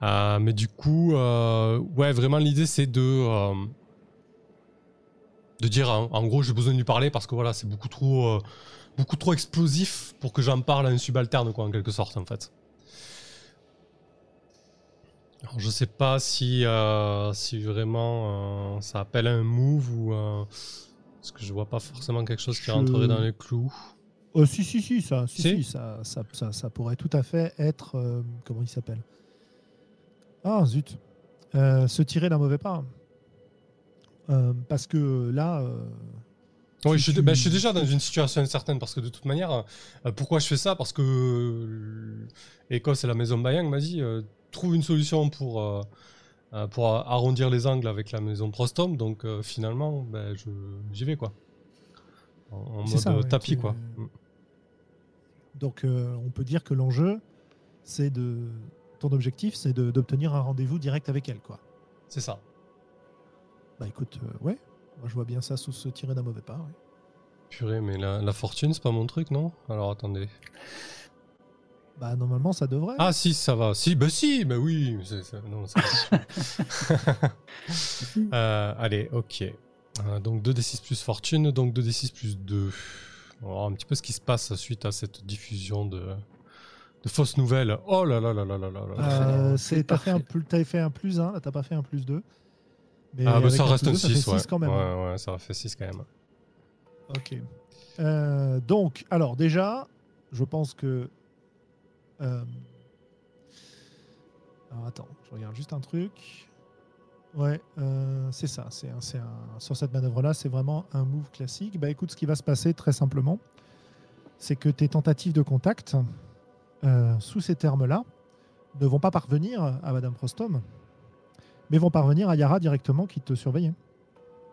Mais du coup, ouais, vraiment, l'idée, c'est de... de dire, en, en gros, j'ai besoin de lui parler, parce que voilà, c'est beaucoup trop... euh, beaucoup trop explosif pour que j'en parle à un subalterne, quoi, en quelque sorte, en fait. Alors, je sais pas si, euh, si vraiment euh, ça appelle un move ou. parce que je vois pas forcément quelque chose qui Je- rentrerait dans les clous. Oh, si, si, si, ça, si, Si si, ça, ça, ça, ça pourrait tout à fait être. comment il s'appelle? Ah, zut. Se tirer d'un mauvais pas. Euh, parce que là. euh, Oui, si je, suis- tu- bah, je suis déjà dans une situation incertaine parce que de toute manière, euh, pourquoi je fais ça? Parce que euh, Écosse et la maison Bayang m'a dit euh, trouve une solution pour, euh, euh, pour arrondir les angles avec la maison Prostom. Donc euh, finalement, ben, je- j'y vais quoi. En, en C'est mode ça, euh, ouais, tapis quoi. Mm. Donc, euh, on peut dire que l'enjeu, c'est de. Ton objectif, c'est de- d'obtenir un rendez-vous direct avec elle, quoi. C'est ça. Bah écoute, euh, ouais. Moi, je vois bien ça sous se tirer d'un mauvais pas. ouais. Purée, mais la, la fortune, c'est pas mon truc, non? Alors attendez. Bah, normalement, ça devrait. Ah si, ça va. Si, bah si, bah oui. c'est- c'est- non, c'est- <laughs> Euh, allez, ok. Euh, donc 2d6 plus fortune, donc 2d6 plus 2. On va voir un petit peu ce qui se passe suite à cette diffusion de, de fausses nouvelles. Oh là là là là là là là. Euh, c'est c'est- t'as fait, un, plus- t'avais fait un plus 1, là, t'as pas fait un plus 2. Mais ah bah ça reste plus un deux, ça fait 6, ouais. six quand même. hein. Ouais, ouais, ça fait 6 quand même. Ok. Euh, donc, alors déjà, je pense que. euh, Alors attends, je regarde juste un truc. Ouais, euh, c'est ça. C'est un, un- sur cette manœuvre-là, c'est vraiment un move classique. Bah écoute, ce qui va se passer très simplement, c'est que tes tentatives de contact, sous ces termes-là, ne vont pas parvenir à Madame Prostom, mais vont parvenir à Yara directement qui te surveillait.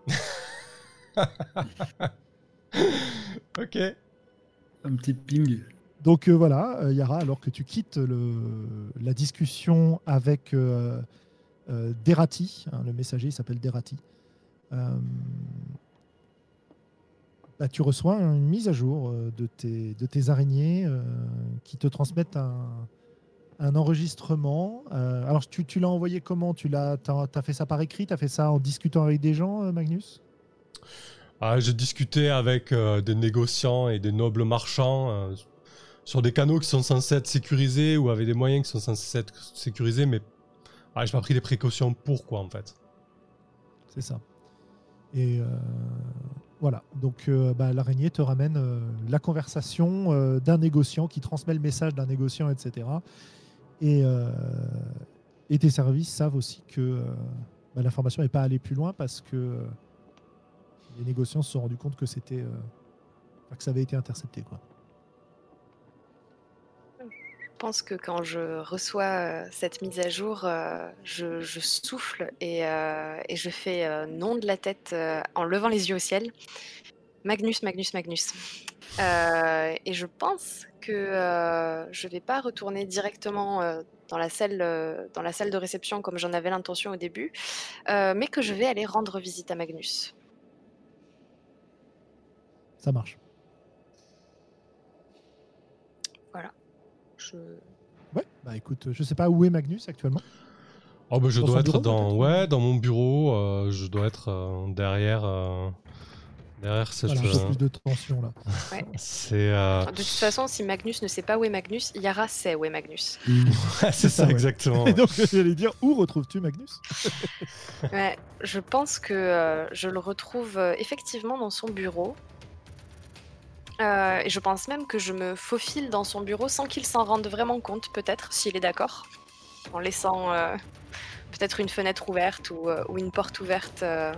<laughs> ok. Un petit ping. Donc euh, voilà, euh, Yara, alors que tu quittes le- la discussion avec euh, euh, Derati, hein, le messager il s'appelle Derati, euh, bah, tu reçois une mise à jour euh, de, tes, de tes araignées euh, qui te transmettent un, un enregistrement. Euh, alors tu, tu l'as envoyé comment? Tu l'as, t'as fait ça par écrit? Tu as fait ça en discutant avec des gens, euh, Magnus? Ah, J'ai discuté avec euh, des négociants et des nobles marchands euh, sur des canaux qui sont censés être sécurisés ou avec des moyens qui sont censés être sécurisés, mais ah, j'ai pas pris des précautions pour quoi en fait. C'est ça. Et voilà. Donc euh, bah, l'araignée te ramène euh, la conversation euh, d'un négociant qui transmet le message d'un négociant, etc. Et, euh, et tes services savent aussi que, euh, bah, l'information n'est pas allée plus loin parce que euh, les négociants se sont rendus compte que c'était euh, que ça avait été intercepté. Je pense que quand je reçois cette mise à jour, je, souffle et, et je fais non de la tête en levant les yeux au ciel. Magnus, Magnus, Magnus. Euh, et je pense que euh, je vais pas retourner directement euh, dans, la salle, euh, dans la salle de réception comme j'en avais l'intention au début, euh, mais que je vais aller rendre visite à Magnus. Ça marche. Je... Ouais, bah écoute, je sais pas où est Magnus actuellement. Oh bah je Dans dois être bureau, dans ouais dans mon bureau. euh, je dois être euh, derrière euh, derrière cette. Voilà, euh, plus de tension là. c'est euh, De toute façon, si Magnus ne sait pas où est Magnus, Yara sait où est Magnus. <laughs> c'est ça, ça, ouais. exactement. Et donc j'allais dire où retrouves-tu Magnus? Ouais, je pense que euh, je le retrouve euh, effectivement dans son bureau. Euh, et je pense même que je me faufile dans son bureau sans qu'il s'en rende vraiment compte, peut-être, s'il est d'accord. En laissant euh, peut-être une fenêtre ouverte ou, euh, ou une porte ouverte euh,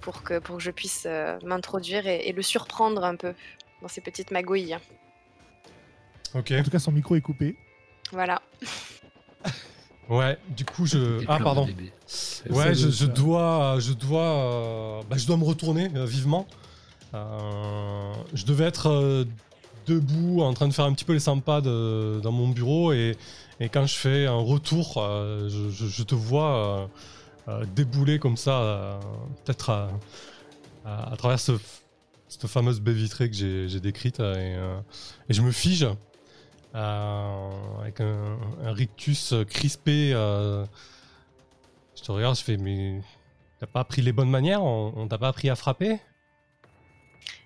pour, que, pour que je puisse euh, m'introduire et, et le surprendre un peu dans ses petites magouilles. Ok. En tout cas, son micro est coupé. Voilà. <laughs> Ouais. Du coup je ah pardon. Ouais, je, dois, je dois, euh, bah, je dois me retourner euh, vivement. Euh, je devais être euh, debout, en train de faire un petit peu les 100 pas de- dans mon bureau, et, et quand je fais un retour, euh, je, je- je te vois débouler comme ça, euh, peut-être à, travers ce- cette fameuse baie vitrée que j'ai décrite, euh, et, euh, je me fige. euh, avec un, rictus crispé euh, je te regarde, je fais, mais t'as pas appris les bonnes manières On, t'a pas appris à frapper?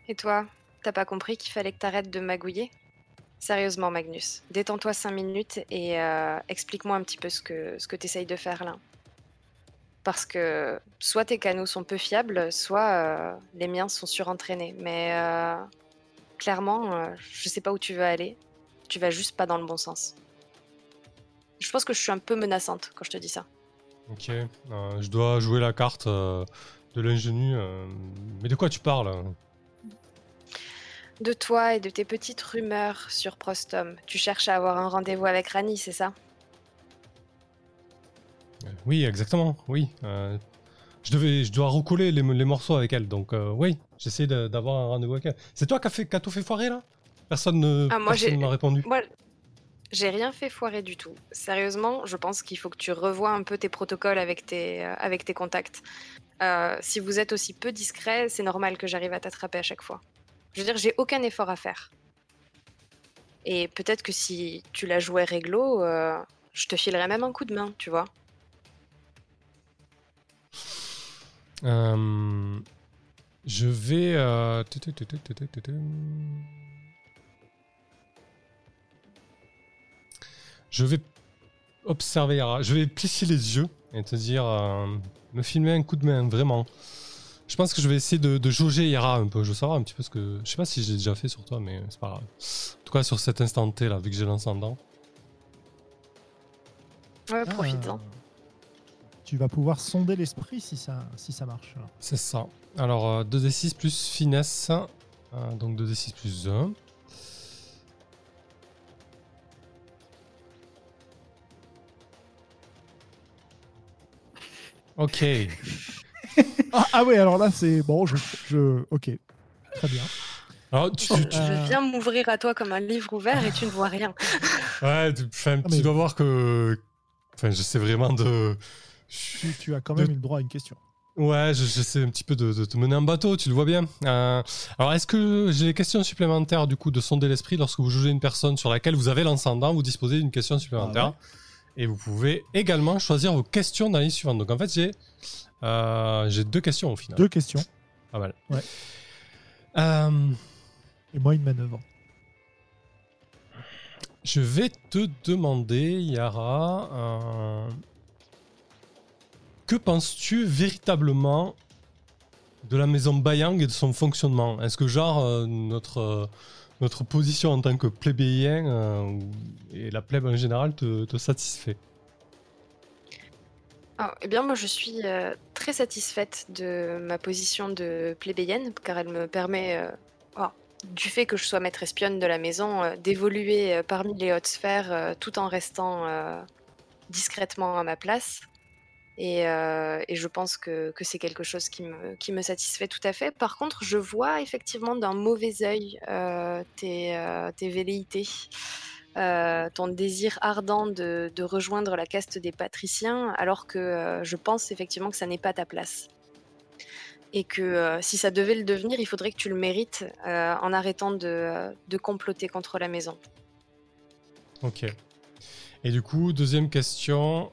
Et toi, t'as pas compris qu'il fallait que t'arrêtes de magouiller? Sérieusement, Magnus, détends-toi 5 minutes et euh, explique-moi un petit peu ce que, ce que t'essayes de faire là. Parce que soit tes canaux sont peu fiables, soit euh, les miens sont surentraînés. Mais euh, clairement, euh, je sais pas où tu veux aller. Tu vas juste pas dans le bon sens. Je pense que je suis un peu menaçante quand je te dis ça. Ok, euh, je dois jouer la carte de l'ingénu. mais de quoi tu parles? De toi et de tes petites rumeurs sur Prostom, tu cherches à avoir un rendez-vous avec Rani, c'est ça? Oui, exactement, oui. euh, je, devais, je dois recoller les, les morceaux avec elle, donc euh, oui, j'essaie de- d'avoir un rendez-vous avec elle. C'est toi qui as, fait, qui as tout fait foirer là? Personne ne Ah, moi, personne j'ai- m'a répondu. Moi, j'ai rien fait foirer du tout. Sérieusement, je pense qu'il faut que tu revoies un peu tes protocoles avec tes, euh, avec tes contacts. Euh, si vous êtes aussi peu discret, c'est normal que j'arrive à t'attraper à chaque fois. Je veux dire, j'ai aucun effort à faire. Et peut-être que si tu la jouais réglo, euh, je te filerais même un coup de main, tu vois. Euh, je vais. Euh, je vais observer Yara. Je vais plisser les yeux et te dire. Euh, me filmer un coup de main, vraiment. Je pense que je vais essayer de, de, jauger Yara un peu. Je veux savoir un petit peu ce que. Je sais pas si j'ai déjà fait sur toi, mais c'est pas grave. En tout cas, sur cet instant T là, vu que j'ai l'encendant. Ouais, profite-en. Ah. Hein. Tu vas pouvoir sonder l'esprit si ça, si ça marche. C'est ça. Alors, euh, 2d6 plus finesse. Euh, donc 2d6 plus 1. Ok. <laughs> Ah, ah ouais, alors là c'est bon. Je, je, ok, très bien. Alors, tu, tu- tu- Euh, Je viens m'ouvrir à toi comme un livre ouvert et tu ne vois rien. ouais, tu, Ah, mais- dois voir que. Enfin, j'essaie vraiment de. Tu, tu as quand même De- eu le droit à une question. Ouais, je- j'essaie un petit peu de, de te mener en bateau, tu le vois bien. Euh, alors, est-ce que j'ai des questions supplémentaires du coup de sonder l'esprit lorsque vous jugez une personne sur laquelle vous avez l'ascendant, vous disposez d'une question supplémentaire. Ah ouais. Et vous pouvez également choisir vos questions dans la liste suivante. Donc en fait, j'ai euh, j'ai deux questions au final. Deux questions Pas mal. Ouais. Euh, et moi une manœuvre. je vais te demander, Yara, que penses-tu véritablement de la maison Bayang et de son fonctionnement? Est-ce que euh, notre euh, notre position en tant que plébéien euh, et la plèbe en général te, satisfait? Ah, eh bien, moi, je suis très satisfaite de ma position de plébéienne, car elle me permet, oh, du fait que je sois maître espionne de la maison, d'évoluer parmi les hautes sphères tout en restant discrètement à ma place. Et, euh, et je pense que, c'est quelque chose qui me, satisfait tout à fait. Par contre, je vois effectivement d'un mauvais œil euh, tes, euh, tes velléités. ton désir ardent de, rejoindre la caste des patriciens, alors que je pense effectivement que ça n'est pas ta place. Et que si ça devait le devenir, il faudrait que tu le mérites en arrêtant de, comploter contre la maison. Ok. Et du coup, deuxième question.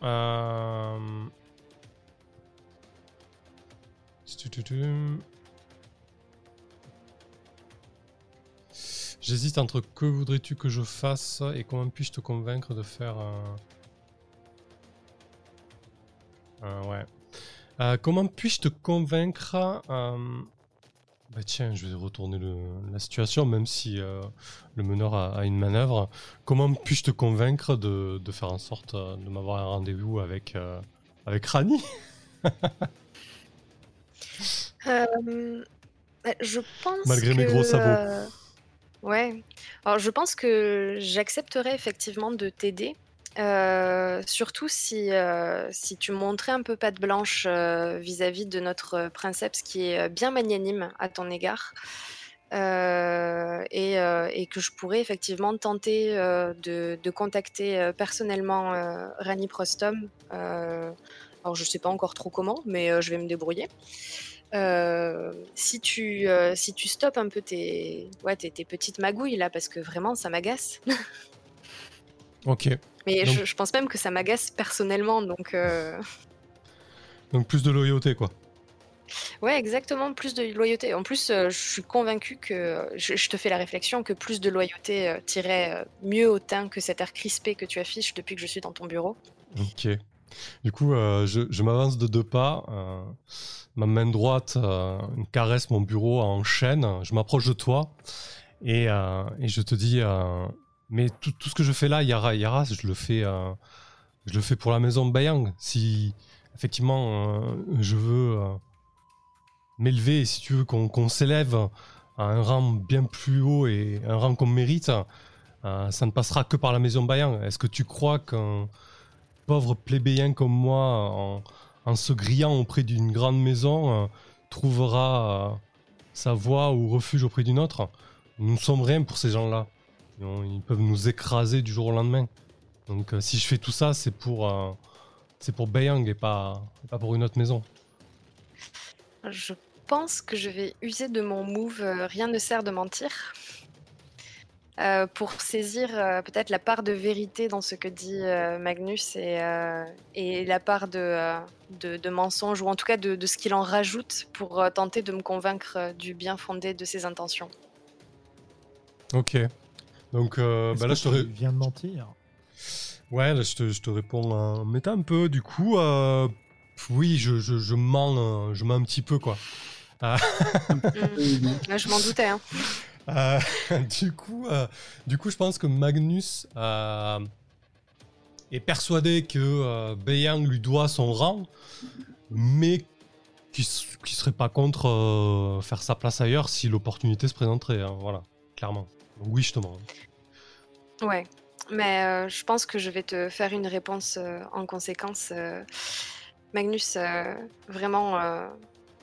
J'hésite entre que voudrais-tu que je fasse et comment puis-je te convaincre de faire un. ouais. Euh, comment puis-je te convaincre euh, Bah tiens, je vais retourner la situation, même si euh, le meneur a, a une manœuvre. Comment puis-je te convaincre de, de faire en sorte de m'avoir un rendez-vous avec, avec Rani? <laughs> Euh, je pense Malgré mes que, gros sabots. euh, ouais. Alors, je pense que j'accepterais effectivement de t'aider. euh, surtout si, si tu montrais un peu patte blanche vis-à-vis de notre princeps qui est bien magnanime à ton égard. Euh, et, euh, et que je pourrais effectivement tenter euh, de, de contacter personnellement Rani Prostom. Alors je sais pas encore trop comment, mais je vais me débrouiller. Euh, si tu euh, si tu stoppes un peu tes ouais tes, tes petites magouilles là parce que vraiment ça m'agace. <laughs> Ok. Mais Donc- je, je pense même que ça m'agace personnellement donc euh, Donc plus de loyauté, quoi. ouais exactement plus de loyauté. En plus euh, je suis convaincue que je, je te fais la réflexion que plus de loyauté tirait mieux au teint que cet air crispé que tu affiches depuis que je suis dans ton bureau. Ok. Du coup, euh, je, m'avance de deux pas. euh, ma main droite euh, caresse mon bureau en chaîne. Je m'approche de toi et, je te dis Mais tout, ce que je fais là, Yara, Yara je, le fais, je le fais pour la maison Bayang. Si effectivement je veux m'élever, si tu veux qu'on s'élève à un rang bien plus haut et un rang qu'on mérite, ça ne passera que par la maison Bayang. Est-ce que tu crois qu'un pauvre plébéien comme moi, en, se grillant auprès d'une grande maison, euh, trouvera euh, sa voie ou refuge auprès d'une autre. Nous ne sommes rien pour ces gens-là. Ils peuvent nous écraser du jour au lendemain. Donc euh, si je fais tout ça, c'est pour, c'est pour Bayang et pas, et pas pour une autre maison. Je pense que je vais user de mon move Rien ne sert de mentir euh, pour saisir euh, peut-être la part de vérité dans ce que dit euh, Magnus et, euh, et la part de, euh, de, de mensonge ou en tout cas de, de ce qu'il en rajoute pour euh, tenter de me convaincre euh, du bien fondé de ses intentions. Ok. Donc euh, bah là, que je te, viens de mentir? Ouais, là, je te, je te réponds en mettant un peu. Du coup, euh, oui, je, je, je mens, je mens un petit peu, quoi. <laughs> Mm. Ouais, je m'en doutais. Hein. Euh, <laughs> du coup, euh, du coup, je pense que Magnus euh, est persuadé que Beiyang lui doit son rang, mais qui, s- qui serait pas contre faire sa place ailleurs si l'opportunité se présenterait. hein, voilà, clairement. Oui, je te mens. Ouais, mais je pense que je vais te faire une réponse en conséquence. Magnus, vraiment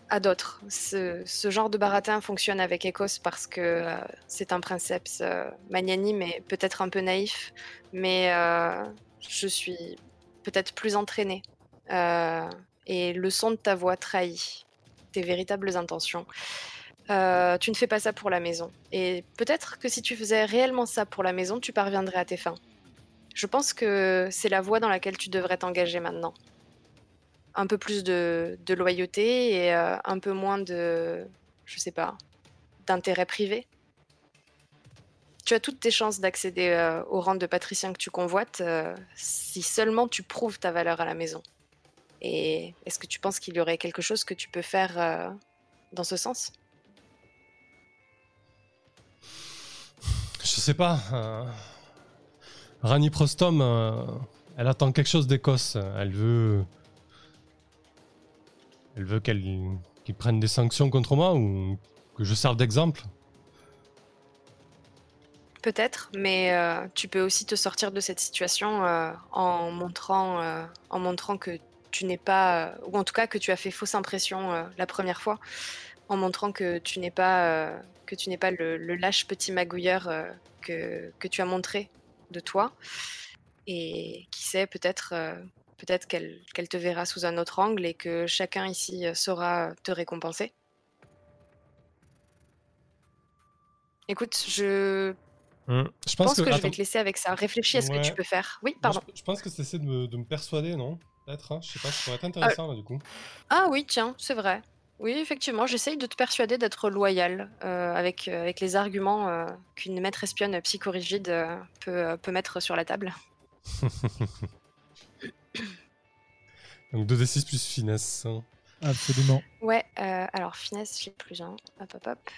à d'autres. Ce, genre de baratin fonctionne avec Ecos parce que euh, c'est un princeps euh, magnanime et peut-être un peu naïf, mais euh, je suis peut-être plus entraînée. Et le son de ta voix trahit tes véritables intentions. Tu ne fais pas ça pour la maison. Et peut-être que si tu faisais réellement ça pour la maison, tu parviendrais à tes fins. Je pense que c'est la voie dans laquelle tu devrais t'engager maintenant. Un peu plus de, loyauté et euh, un peu moins de, je sais pas, d'intérêt privé. Tu as toutes tes chances d'accéder euh, au rang de patricien que tu convoites euh, si seulement tu prouves ta valeur à la maison. Et est-ce que tu penses qu'il y aurait quelque chose que tu peux faire dans ce sens? Je sais pas. Rani Prostom, elle attend quelque chose d'Écosse. Elle veut, Elle veut qu'elle qu'il prenne des sanctions contre moi ou que je serve d'exemple? Peut-être, mais euh, tu peux aussi te sortir de cette situation euh, en montrant, euh, en montrant que tu n'es pas, ou en tout cas que tu as fait fausse impression la première fois, en montrant que tu n'es pas, pas le, le lâche petit magouilleur que, que tu as montré de toi. Et qui sait, peut-être peut-être qu'elle qu'elle te verra sous un autre angle et que chacun ici saura te récompenser. Écoute, je Hmm. Je pense, pense, que, que, je vais te laisser avec ça. Réfléchis à ce que tu peux faire. Oui, moi, pardon. je, je pense que c'est essayer de me, de me persuader, non? Peut-être, hein je sais pas, ça pourrait être intéressant là du coup. Ah oui, tiens, c'est vrai. Oui, effectivement, j'essaye de te persuader d'être loyal euh, avec, euh, avec les arguments euh, qu'une maître espionne psychorigide euh, peut, euh, peut mettre sur la table. <laughs> <coughs> Donc 2d6 plus finesse. hein. Absolument. Ouais, euh, alors finesse, j'ai plus un. Hop, hop, hop.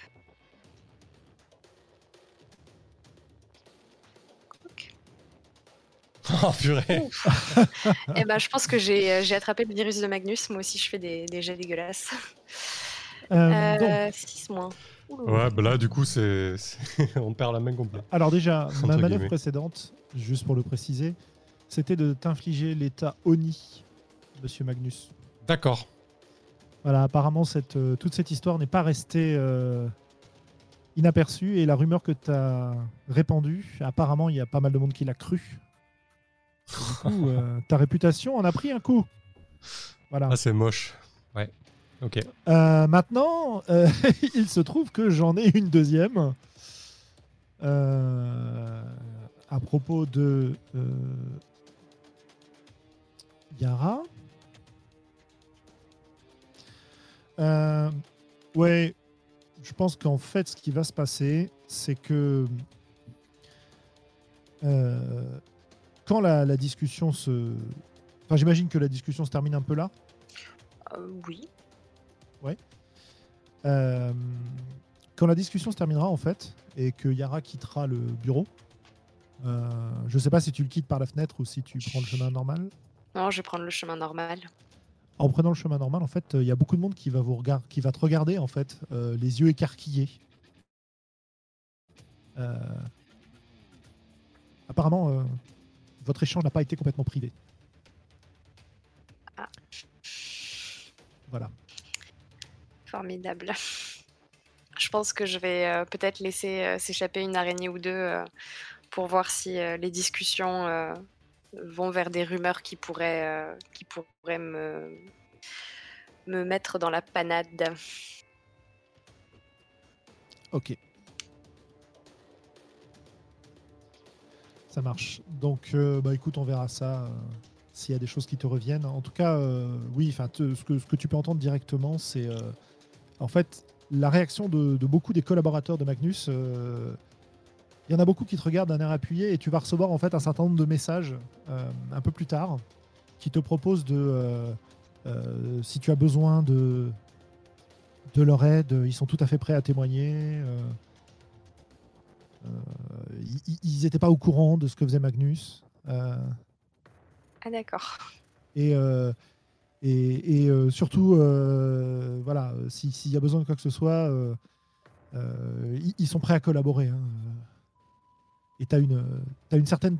<laughs> Oh purée <laughs> Eh ben, je pense que j'ai euh, j'ai attrapé le virus de Magnus. Moi aussi, je fais des, des jets dégueulasses. Euh, donc, Euh, 6 moins. Ouh. Ouais, bah là du coup, c'est <laughs> on perd la main complète. alors déjà, ma manœuvre guillemets. précédente, juste pour le préciser, c'était de t'infliger l'état Oni, Monsieur Magnus. D'accord. Voilà, apparemment, cette, euh, toute cette histoire n'est pas restée euh, inaperçue et la rumeur que tu as répandue, apparemment, il y a pas mal de monde qui l'a cru. Du coup, euh, <laughs> ta réputation en a pris un coup. Voilà. Ah, c'est moche. Ouais. Ok. Maintenant, <laughs> il se trouve que j'en ai une deuxième. À propos de Yara. Euh, ouais, je pense qu'en fait, ce qui va se passer, c'est que euh, quand la, la discussion se. Enfin, j'imagine que la discussion se termine un peu là. Euh, oui. Euh, quand la discussion se terminera en fait et que Yara quittera le bureau, je sais pas si tu le quittes par la fenêtre ou si tu prends le chemin normal. Non, je vais prendre le chemin normal. En prenant le chemin normal, en fait, il y a beaucoup de monde qui va vous regarder, qui va te regarder en fait, euh, les yeux écarquillés. Euh, apparemment, euh, votre échange n'a pas été complètement privé. Ah. Voilà. Formidable. <laughs> Je pense que je vais euh, peut-être laisser euh, s'échapper une araignée ou deux euh, pour voir si euh, les discussions euh, vont vers des rumeurs qui pourraient, euh, me, me mettre dans la panade. Ok. Ça marche. Donc, euh, bah écoute, on verra ça euh, s'il y a des choses qui te reviennent. En tout cas, oui, enfin, ce que, ce que tu peux entendre directement, c'est en fait la réaction de beaucoup des collaborateurs de Magnus. Il y en a beaucoup qui te regardent d'un air appuyé et tu vas recevoir en fait un certain nombre de messages euh, un peu plus tard qui te proposent de, euh, euh, si tu as besoin de, de leur aide, ils sont tout à fait prêts à témoigner. ils- n'étaient pas au courant de ce que faisait Magnus. Ah d'accord. et, et, et, surtout, voilà, si- s'il y a besoin de quoi que ce soit, ils, sont prêts à collaborer. hein. Et tu as une, t'as une certaine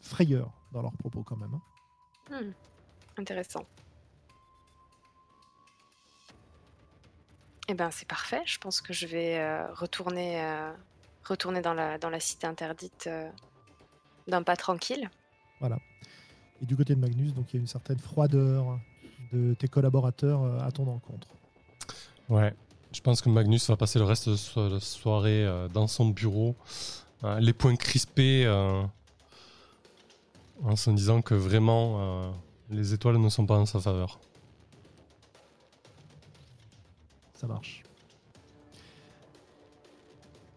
frayeur dans leurs propos quand même. hein. Hmm, Intéressant. Eh ben c'est parfait. Je pense que je vais euh, retourner, euh, retourner dans la, dans la cité interdite euh, d'un pas tranquille. Et du côté de Magnus, donc il y a une certaine froideur de tes collaborateurs euh, à ton encontre. Ouais. Je pense que Magnus va passer le reste de so- la soirée euh, dans son bureau, les poings crispés, euh, en se disant que vraiment euh, les étoiles ne sont pas en sa faveur. Ça marche.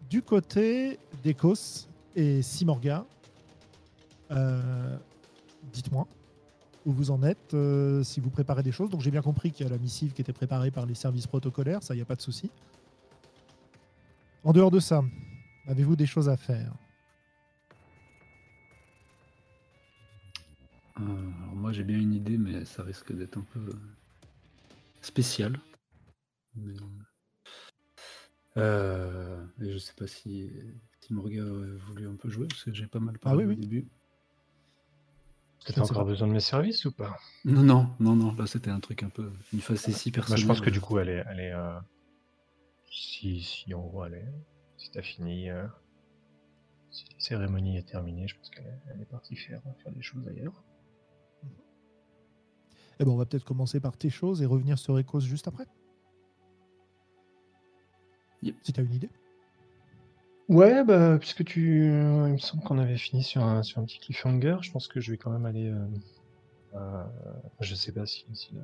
Du côté d'Ecos et Simorga, euh, dites-moi où vous en êtes, euh, si vous préparez des choses. Donc j'ai bien compris qu'il y a la missive qui était préparée par les services protocolaires, ça, il n'y a pas de souci. En dehors de ça, avez-vous des choses à faire? Euh, alors moi j'ai bien une idée, mais ça risque d'être un peu spécial. Mais, euh, et je sais pas si, si Morgan aurait voulu un peu jouer, parce que j'ai pas mal parlé Ah oui, au oui. début. Est-ce que t'as encore besoin de mes services ou pas? Non, non, non, non, là c'était un truc un peu, une facétie Bah, personnelle. Je pense que du coup, elle est. Elle est euh, si, si en gros, elle est. Si t'as fini. euh, si la cérémonie est terminée, je pense qu'elle est, elle est partie faire, faire des choses ailleurs. Eh ben, on va peut-être commencer par tes choses et revenir sur Ecos juste après. Yep. Si tu as une idée. Ouais, bah, puisque tu. euh, il me semble qu'on avait fini sur un, sur un petit cliffhanger, je pense que je vais quand même aller. euh, euh, je sais pas si. si la,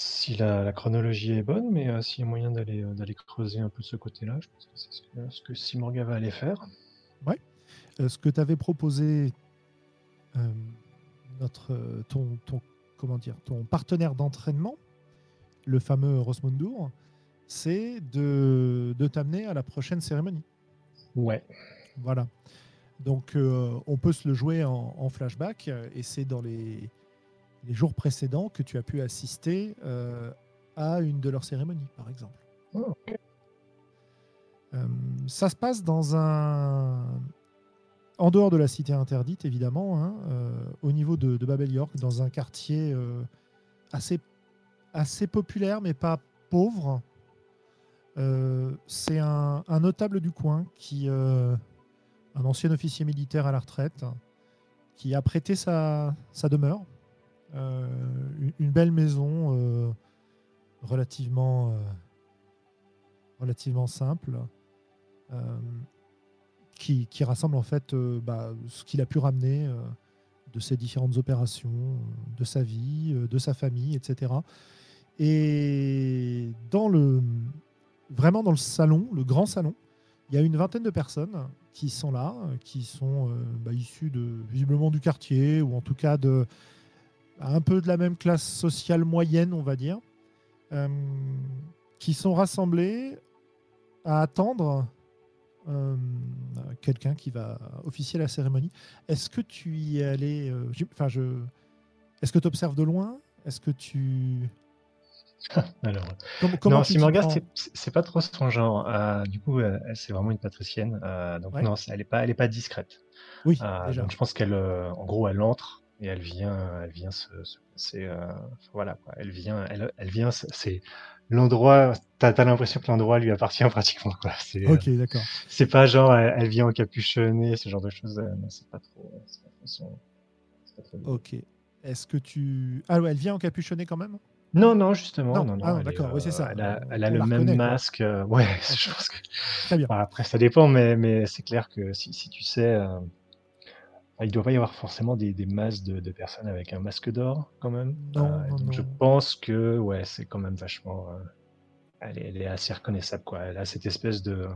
si la, la chronologie est bonne, mais euh, s'il y a moyen d'aller euh, d'aller creuser un peu de ce côté-là, je pense que c'est ce que, ce que Simorga va aller faire. Euh, ce que t'avais proposé, euh, notre, ton, ton, comment dire, ton partenaire d'entraînement, le fameux Rosmundur, c'est de, de t'amener à la prochaine cérémonie. Ouais. Voilà. Donc, on peut se le jouer en, en flashback, et c'est dans les, les jours précédents que tu as pu assister euh, à une de leurs cérémonies, par exemple. Oh. Euh, ça se passe dans un. En dehors de la cité interdite, évidemment, hein, euh, au niveau de, de Babel York, dans un quartier assez, assez populaire, mais pas pauvre. C'est un, un notable du coin qui, un ancien officier militaire à la retraite, qui a prêté sa, sa demeure, une, une belle maison euh, relativement, euh, relativement simple, euh, qui, qui rassemble en fait euh, bah, ce qu'il a pu ramener euh, de ses différentes opérations, euh, de sa vie, euh, de sa famille, etc. Et dans le, vraiment dans le salon, le grand salon, il y a une vingtaine de personnes qui sont là, euh, qui sont euh, bah, issues de, visiblement du quartier, ou en tout cas de, un peu de la même classe sociale moyenne, on va dire, euh, qui sont rassemblées à attendre euh, quelqu'un qui va officier la cérémonie. Est-ce que tu y es allé euh, Enfin, je. Est-ce que tu observes de loin? Est-ce que tu. <laughs> Alors, Comment, comment non, Simorga, c'est pas trop son genre. Euh, du coup, euh, elle, c'est vraiment une patricienne. euh, donc Ouais. non, elle est pas, elle est pas discrète. Oui, déjà. donc je pense qu'elle, en gros, elle entre et elle vient, elle vient se, se placer. euh, voilà, quoi. Elle vient, elle, elle vient. C'est l'endroit. T'as as, l'impression que l'endroit lui appartient <laughs> pratiquement. Quoi. Euh, Ok, d'accord. c'est pas genre, elle, elle vient encapuchonnée, ce genre de choses. euh, c'est pas trop. C'est pas trop son- c'est pas trop bien. Ok. Est-ce que tu. Ah ouais, elle vient encapuchonnée quand même? Non, non, justement, Non. non, non. Ah d'accord, oui, c'est ça. Elle a, elle le même quoi. masque. euh, ouais, <laughs> je pense que. Très bien. Après, ça dépend, mais, mais c'est clair que si, si tu sais, euh, il ne doit pas y avoir forcément des, des masses de, de personnes avec un masque d'or, quand même. Non, Euh, non, donc je pense que ouais, c'est quand même vachement. euh, elle, est, elle est assez reconnaissable, quoi. Elle a cette espèce de.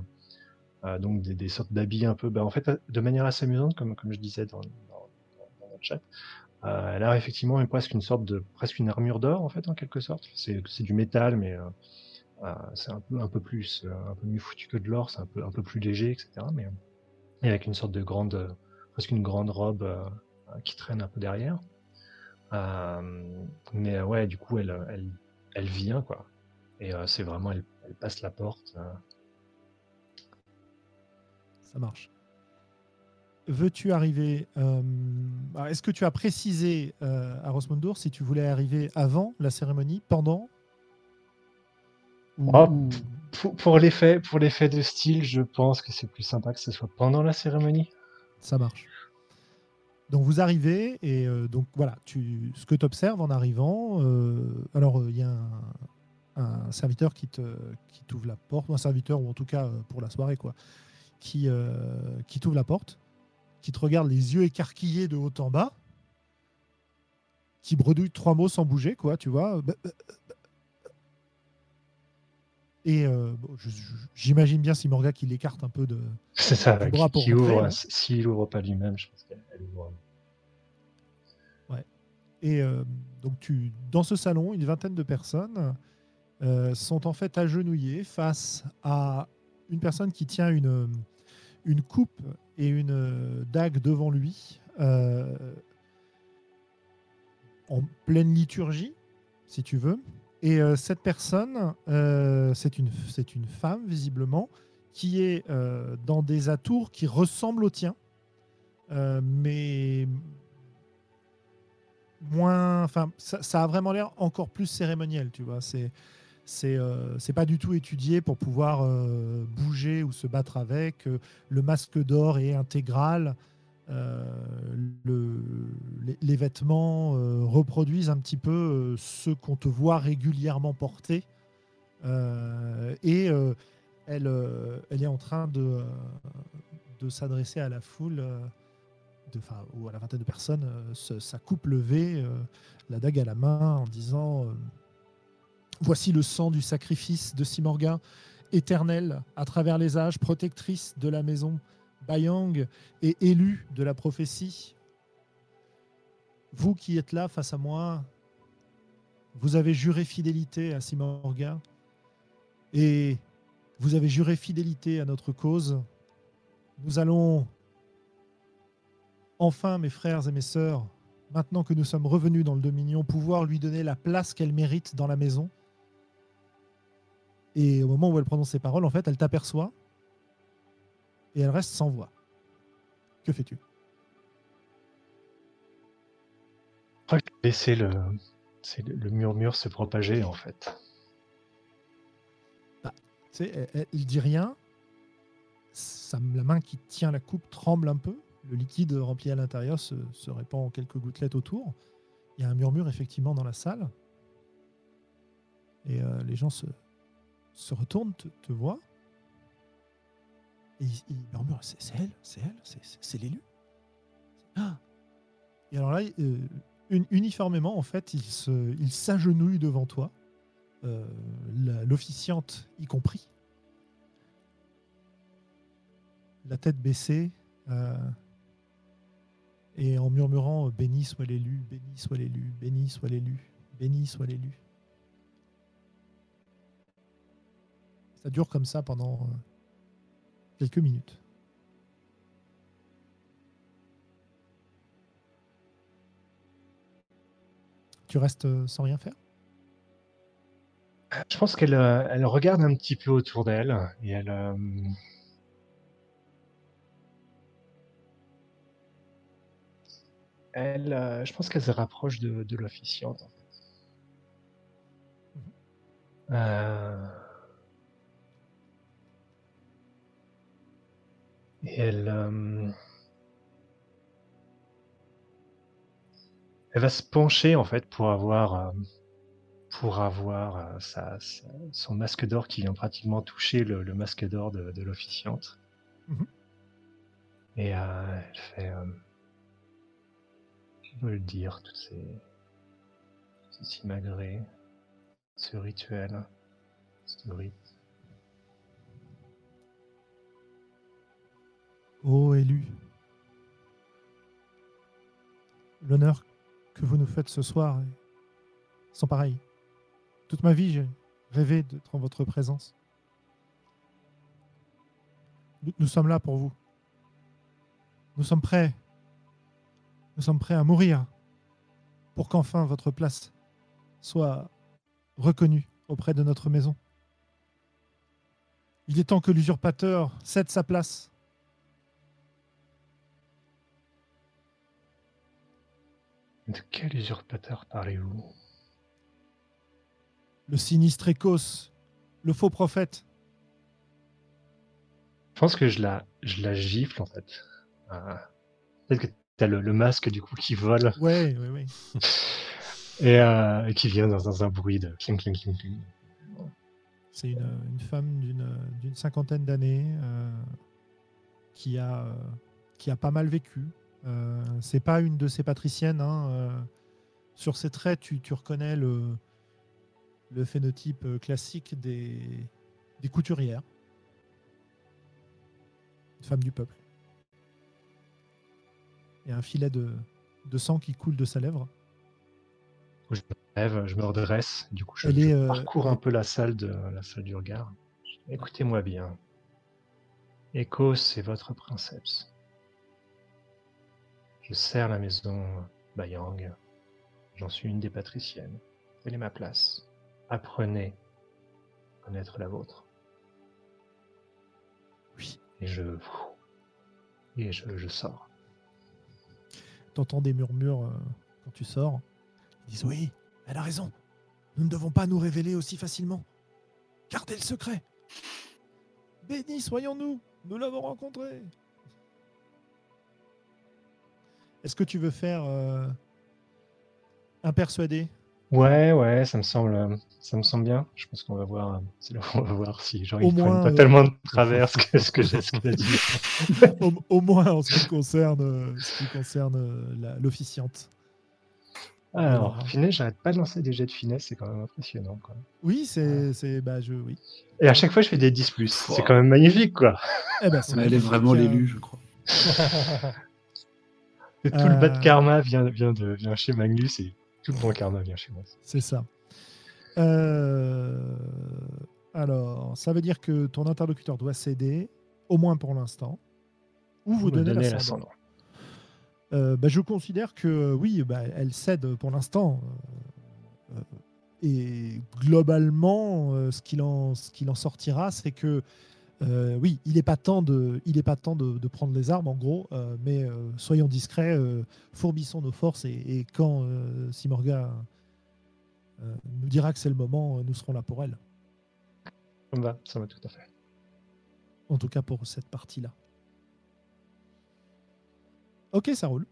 euh, donc des, des sortes d'habits un peu. Bah, en fait, de manière assez amusante, comme, comme je disais dans, dans, dans- notre chat. elle a effectivement une- presque une sorte de presque une armure d'or en fait en quelque sorte. C'est c'est du métal mais c'est un peu un peu plus un peu mieux foutu que de l'or, c'est un peu un peu plus léger etc. Mais et avec une sorte de grande presque une grande robe euh, qui traîne un peu derrière. Euh, mais euh, ouais du coup elle elle elle vient quoi. Et c'est vraiment elle, elle passe la porte. Ça marche. Veux-tu arriver euh, ah, Est-ce que tu as précisé euh, à Rosmundur si tu voulais arriver avant la cérémonie, pendant? Ou, Oh, ou- Pour, pour l'effet pour l'effet de style, je pense que c'est plus sympa que ce soit pendant la cérémonie. Ça marche. Donc vous arrivez et euh, donc voilà, tu, ce que tu observes en arrivant, euh, alors euh, il y a un, serviteur qui te qui t'ouvre la porte, ou un serviteur ou en tout cas pour la soirée quoi, qui qui t'ouvre la porte, qui te regarde les yeux écarquillés de haut en bas, qui bredouille trois mots sans bouger quoi, tu vois. Bah, bah. Et euh, bon, j'imagine bien si Morga qui l'écarte un peu de, C'est ça, qui, bras pour qui rentrer, ouvre. S'il ouvre pas lui-même, je pense qu'elle elle ouvre. Et euh, donc, tu, dans ce salon, une vingtaine de personnes euh, sont en fait agenouillées face à une personne qui tient une, une coupe et une dague devant lui en pleine liturgie. si tu veux. Et euh, cette personne, euh, c'est une, une femme, visiblement, qui est euh, dans des atours qui ressemblent aux tiens, mais moins. Enfin, ça, a vraiment l'air encore plus cérémoniel, tu vois. C'est. C'est pas du tout étudié pour pouvoir bouger ou se battre avec. Le masque d'or est intégral. Euh, le- les, vêtements euh, reproduisent un petit peu euh, ceux qu'on te voit régulièrement porter. Et elle, est en train de, s'adresser à la foule, ou à la vingtaine de personnes, sa coupe levée, la dague à la main, en disant Voici le sang du sacrifice de Simorga, éternelle à travers les âges, protectrice de la maison Bayang et élue de la prophétie. Vous qui êtes là face à moi, vous avez juré fidélité à Simorga et vous avez juré fidélité à notre cause. Nous allons enfin, mes frères et mes sœurs, maintenant que nous sommes revenus dans le Dominion, pouvoir lui donner la place qu'elle mérite dans la maison. Et au moment où elle prononce ces paroles, en fait, elle t'aperçoit et elle reste sans voix. Que fais-tu? Je crois que j'ai laissé le, le, murmure se propager en fait. Sais, elle, dit rien. Sa- la main qui tient la coupe tremble un peu. Le liquide rempli à l'intérieur se, se répand en quelques gouttelettes autour. Il y a un murmure effectivement dans la salle. Et euh, les gens se, se retournent, te, te voient. Et ils murmurent C'est elle, c'est elle, c'est- l'élu. Ah Et alors là, euh, un- uniformément, en fait, ils s'agenouillent devant toi euh, l'officiante y compris. La tête baissée, euh, et en murmurant Béni soit l'élu, béni soit l'élu, béni soit l'élu, béni soit l'élu. Ça dure comme ça pendant quelques minutes. Tu restes euh, sans rien faire? Je pense qu'elle euh, elle regarde un petit peu autour d'elle et elle. euh, Elle, euh, je pense qu'elle se rapproche de, de l'officiante. En fait. Et elle, euh, elle va se pencher en fait pour avoir, euh, pour avoir euh, sa- sa- son masque d'or qui vient pratiquement toucher le, le masque d'or de, de l'officiante. Mhm. Et elle fait, je veux le dire, toutes ces, ces simagrées, ce rituel, ce rite. Ô élu, l'honneur que vous nous faites ce soir est sans pareil. Toute ma vie, j'ai rêvé d'être en votre présence. Nous, nous sommes là pour vous. Nous sommes prêts. Nous sommes prêts à mourir pour qu'enfin votre place soit reconnue auprès de notre maison. Il est temps que l'usurpateur cède sa place De quel usurpateur parlez-vous? Le sinistre Écosse, le faux prophète. Je pense que je la, je la gifle en fait. Euh, Peut-être que t'as le, le masque du coup qui vole Ouais, ouais, ouais. <laughs> et, euh, et qui vient dans, dans un bruit de cling cling cling cling. C'est une, une femme d'une cinquantaine d'années euh, qui, a, qui a pas mal vécu. Euh, c'est pas une de ces patriciennes. hein, euh, sur ses traits, tu, tu reconnais le, le phénotype euh, classique des, des couturières. Une femme du peuple. Il y a un filet de, de sang qui coule de sa lèvre. Je me lève, je me redresse. Du coup, je, Elle je est, euh, parcours un peu la salle de la salle du regard. Écoutez-moi bien. Écho, c'est votre princeps. Je sers la maison Bayang. J'en suis une des patriciennes. quelle est ma place Apprenez à connaître la vôtre. Oui. Et je. Et je, je sors. T'entends des murmures euh, quand tu sors. Ils disent oui, elle a raison. Nous ne devons pas nous révéler aussi facilement. Gardez le secret. Béni soyons-nous. Nous l'avons rencontré. Est-ce que tu veux faire euh, un persuadé? Ouais, ouais, ça me semble, ça me semble bien. Je pense qu'on va voir, c'est là où on va voir si genre ils prennent moins, pas euh, tellement de travers ce que ce que j'ai dit. <laughs> au, au moins en ce qui concerne, euh, ce qui concerne euh, l'officiante. Alors, Alors. finesse, j'arrête pas de lancer des jets de finesse, c'est quand même impressionnant. Quoi. Oui, c'est, c'est, bah, je, oui. Et à chaque fois, je fais des 10 plus. C'est quand même magnifique, quoi. Eh ben, c'est Elle est vraiment euh, l'élu, je crois. <laughs> Et tout le bas de Euh. karma vient, vient, de, vient chez Magnus et tout le bon karma vient chez moi. C'est ça. Euh, alors, ça veut dire que ton interlocuteur doit céder, au moins pour l'instant, ou vous donner donner l'ascendant. Euh, bah, je considère que oui, bah, elle cède pour l'instant. euh, et globalement, euh, ce qu'il en, ce qu'il en sortira, c'est que euh, oui, il n'est pas temps, de, il est pas temps de, de prendre les armes, en gros, euh, mais euh, soyons discrets, euh, fourbissons nos forces, et, et quand euh, Simorga euh, nous dira que c'est le moment, nous serons là pour elle. Ça me va, ça va tout à fait. En tout cas pour cette partie-là. Ok, ça roule.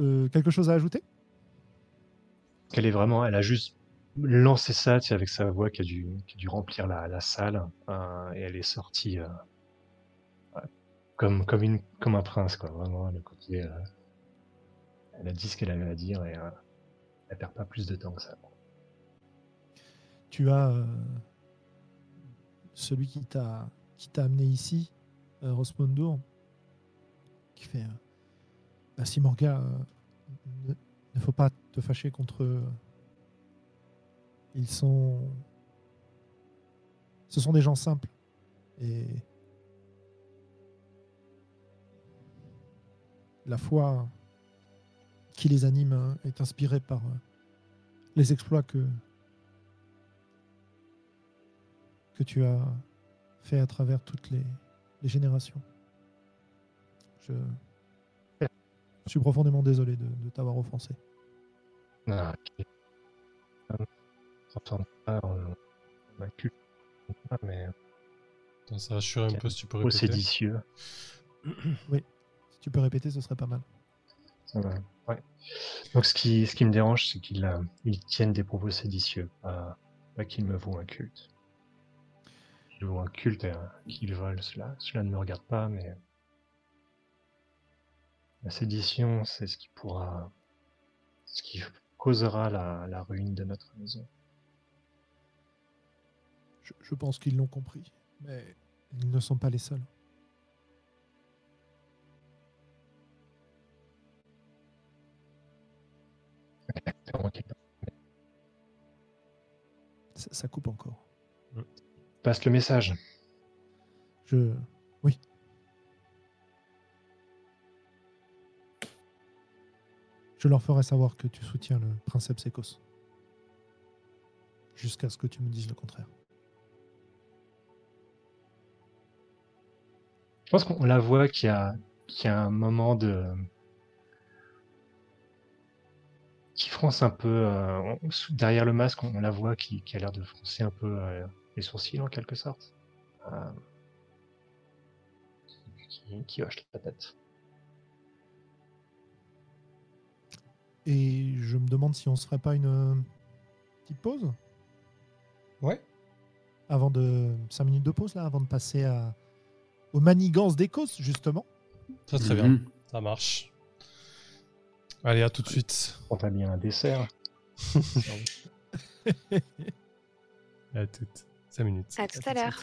Euh, quelque chose à ajouter? Elle est vraiment, elle a juste lancé ça avec sa voix qui a dû, remplir la, salle euh, et elle est sortie euh, comme, un prince. Vraiment, le côté. euh, elle a dit ce qu'elle avait à dire et euh, elle perd pas plus de temps que ça. tu as celui qui t'a amené ici, Rosmondour, qui fait bah, Simorga, ne, ne faut pas te fâcher contre. Ils sont. Ce sont des gens simples. Et. La foi qui les anime est inspirée par les exploits que, que tu as fait à travers toutes les, générations. Je, je suis profondément désolé de, t'avoir offensé. Ah. Transforme pas en ma culte, mais Attends, ça rassure un peu si tu peux au répéter. séditieux. <clears throat> Si tu peux répéter, ce serait pas mal. Ça ouais. Donc ce qui, ce qui me dérange, c'est qu'ils euh, ils tiennent des propos séditieux, pas, pas qu'ils me vouent un culte. Ils vouent un culte et euh, qu'ils volent cela. Cela ne me regarde pas, mais la sédition, c'est ce qui pourra, ce qui causera la, la ruine de notre maison. Je, je pense qu'ils l'ont compris, mais ils ne sont pas les seuls. Ça coupe encore. Passe le message. Je. Oui. Je leur ferai savoir que tu soutiens le princeps Écosse. Jusqu'à ce que tu me dises le contraire. Je pense qu'on la voit qu'il y a, qu'il y a un moment de. qui fronce un peu. euh, on- derrière le masque, on, on la voit qui, qui a l'air de froncer un peu euh, les sourcils en quelque sorte. Euh, qui, qui hoche la tête. Et je me demande si on se ferait pas une euh, petite pause? Ouais. avant de 5 minutes de pause là, avant de passer à aux manigances d'Écosse justement. Très très bien. Mhm. Ça marche. Allez, à tout de suite. On t'a bien un dessert. <laughs> À toutes. 5 minutes. À tout à l'heure.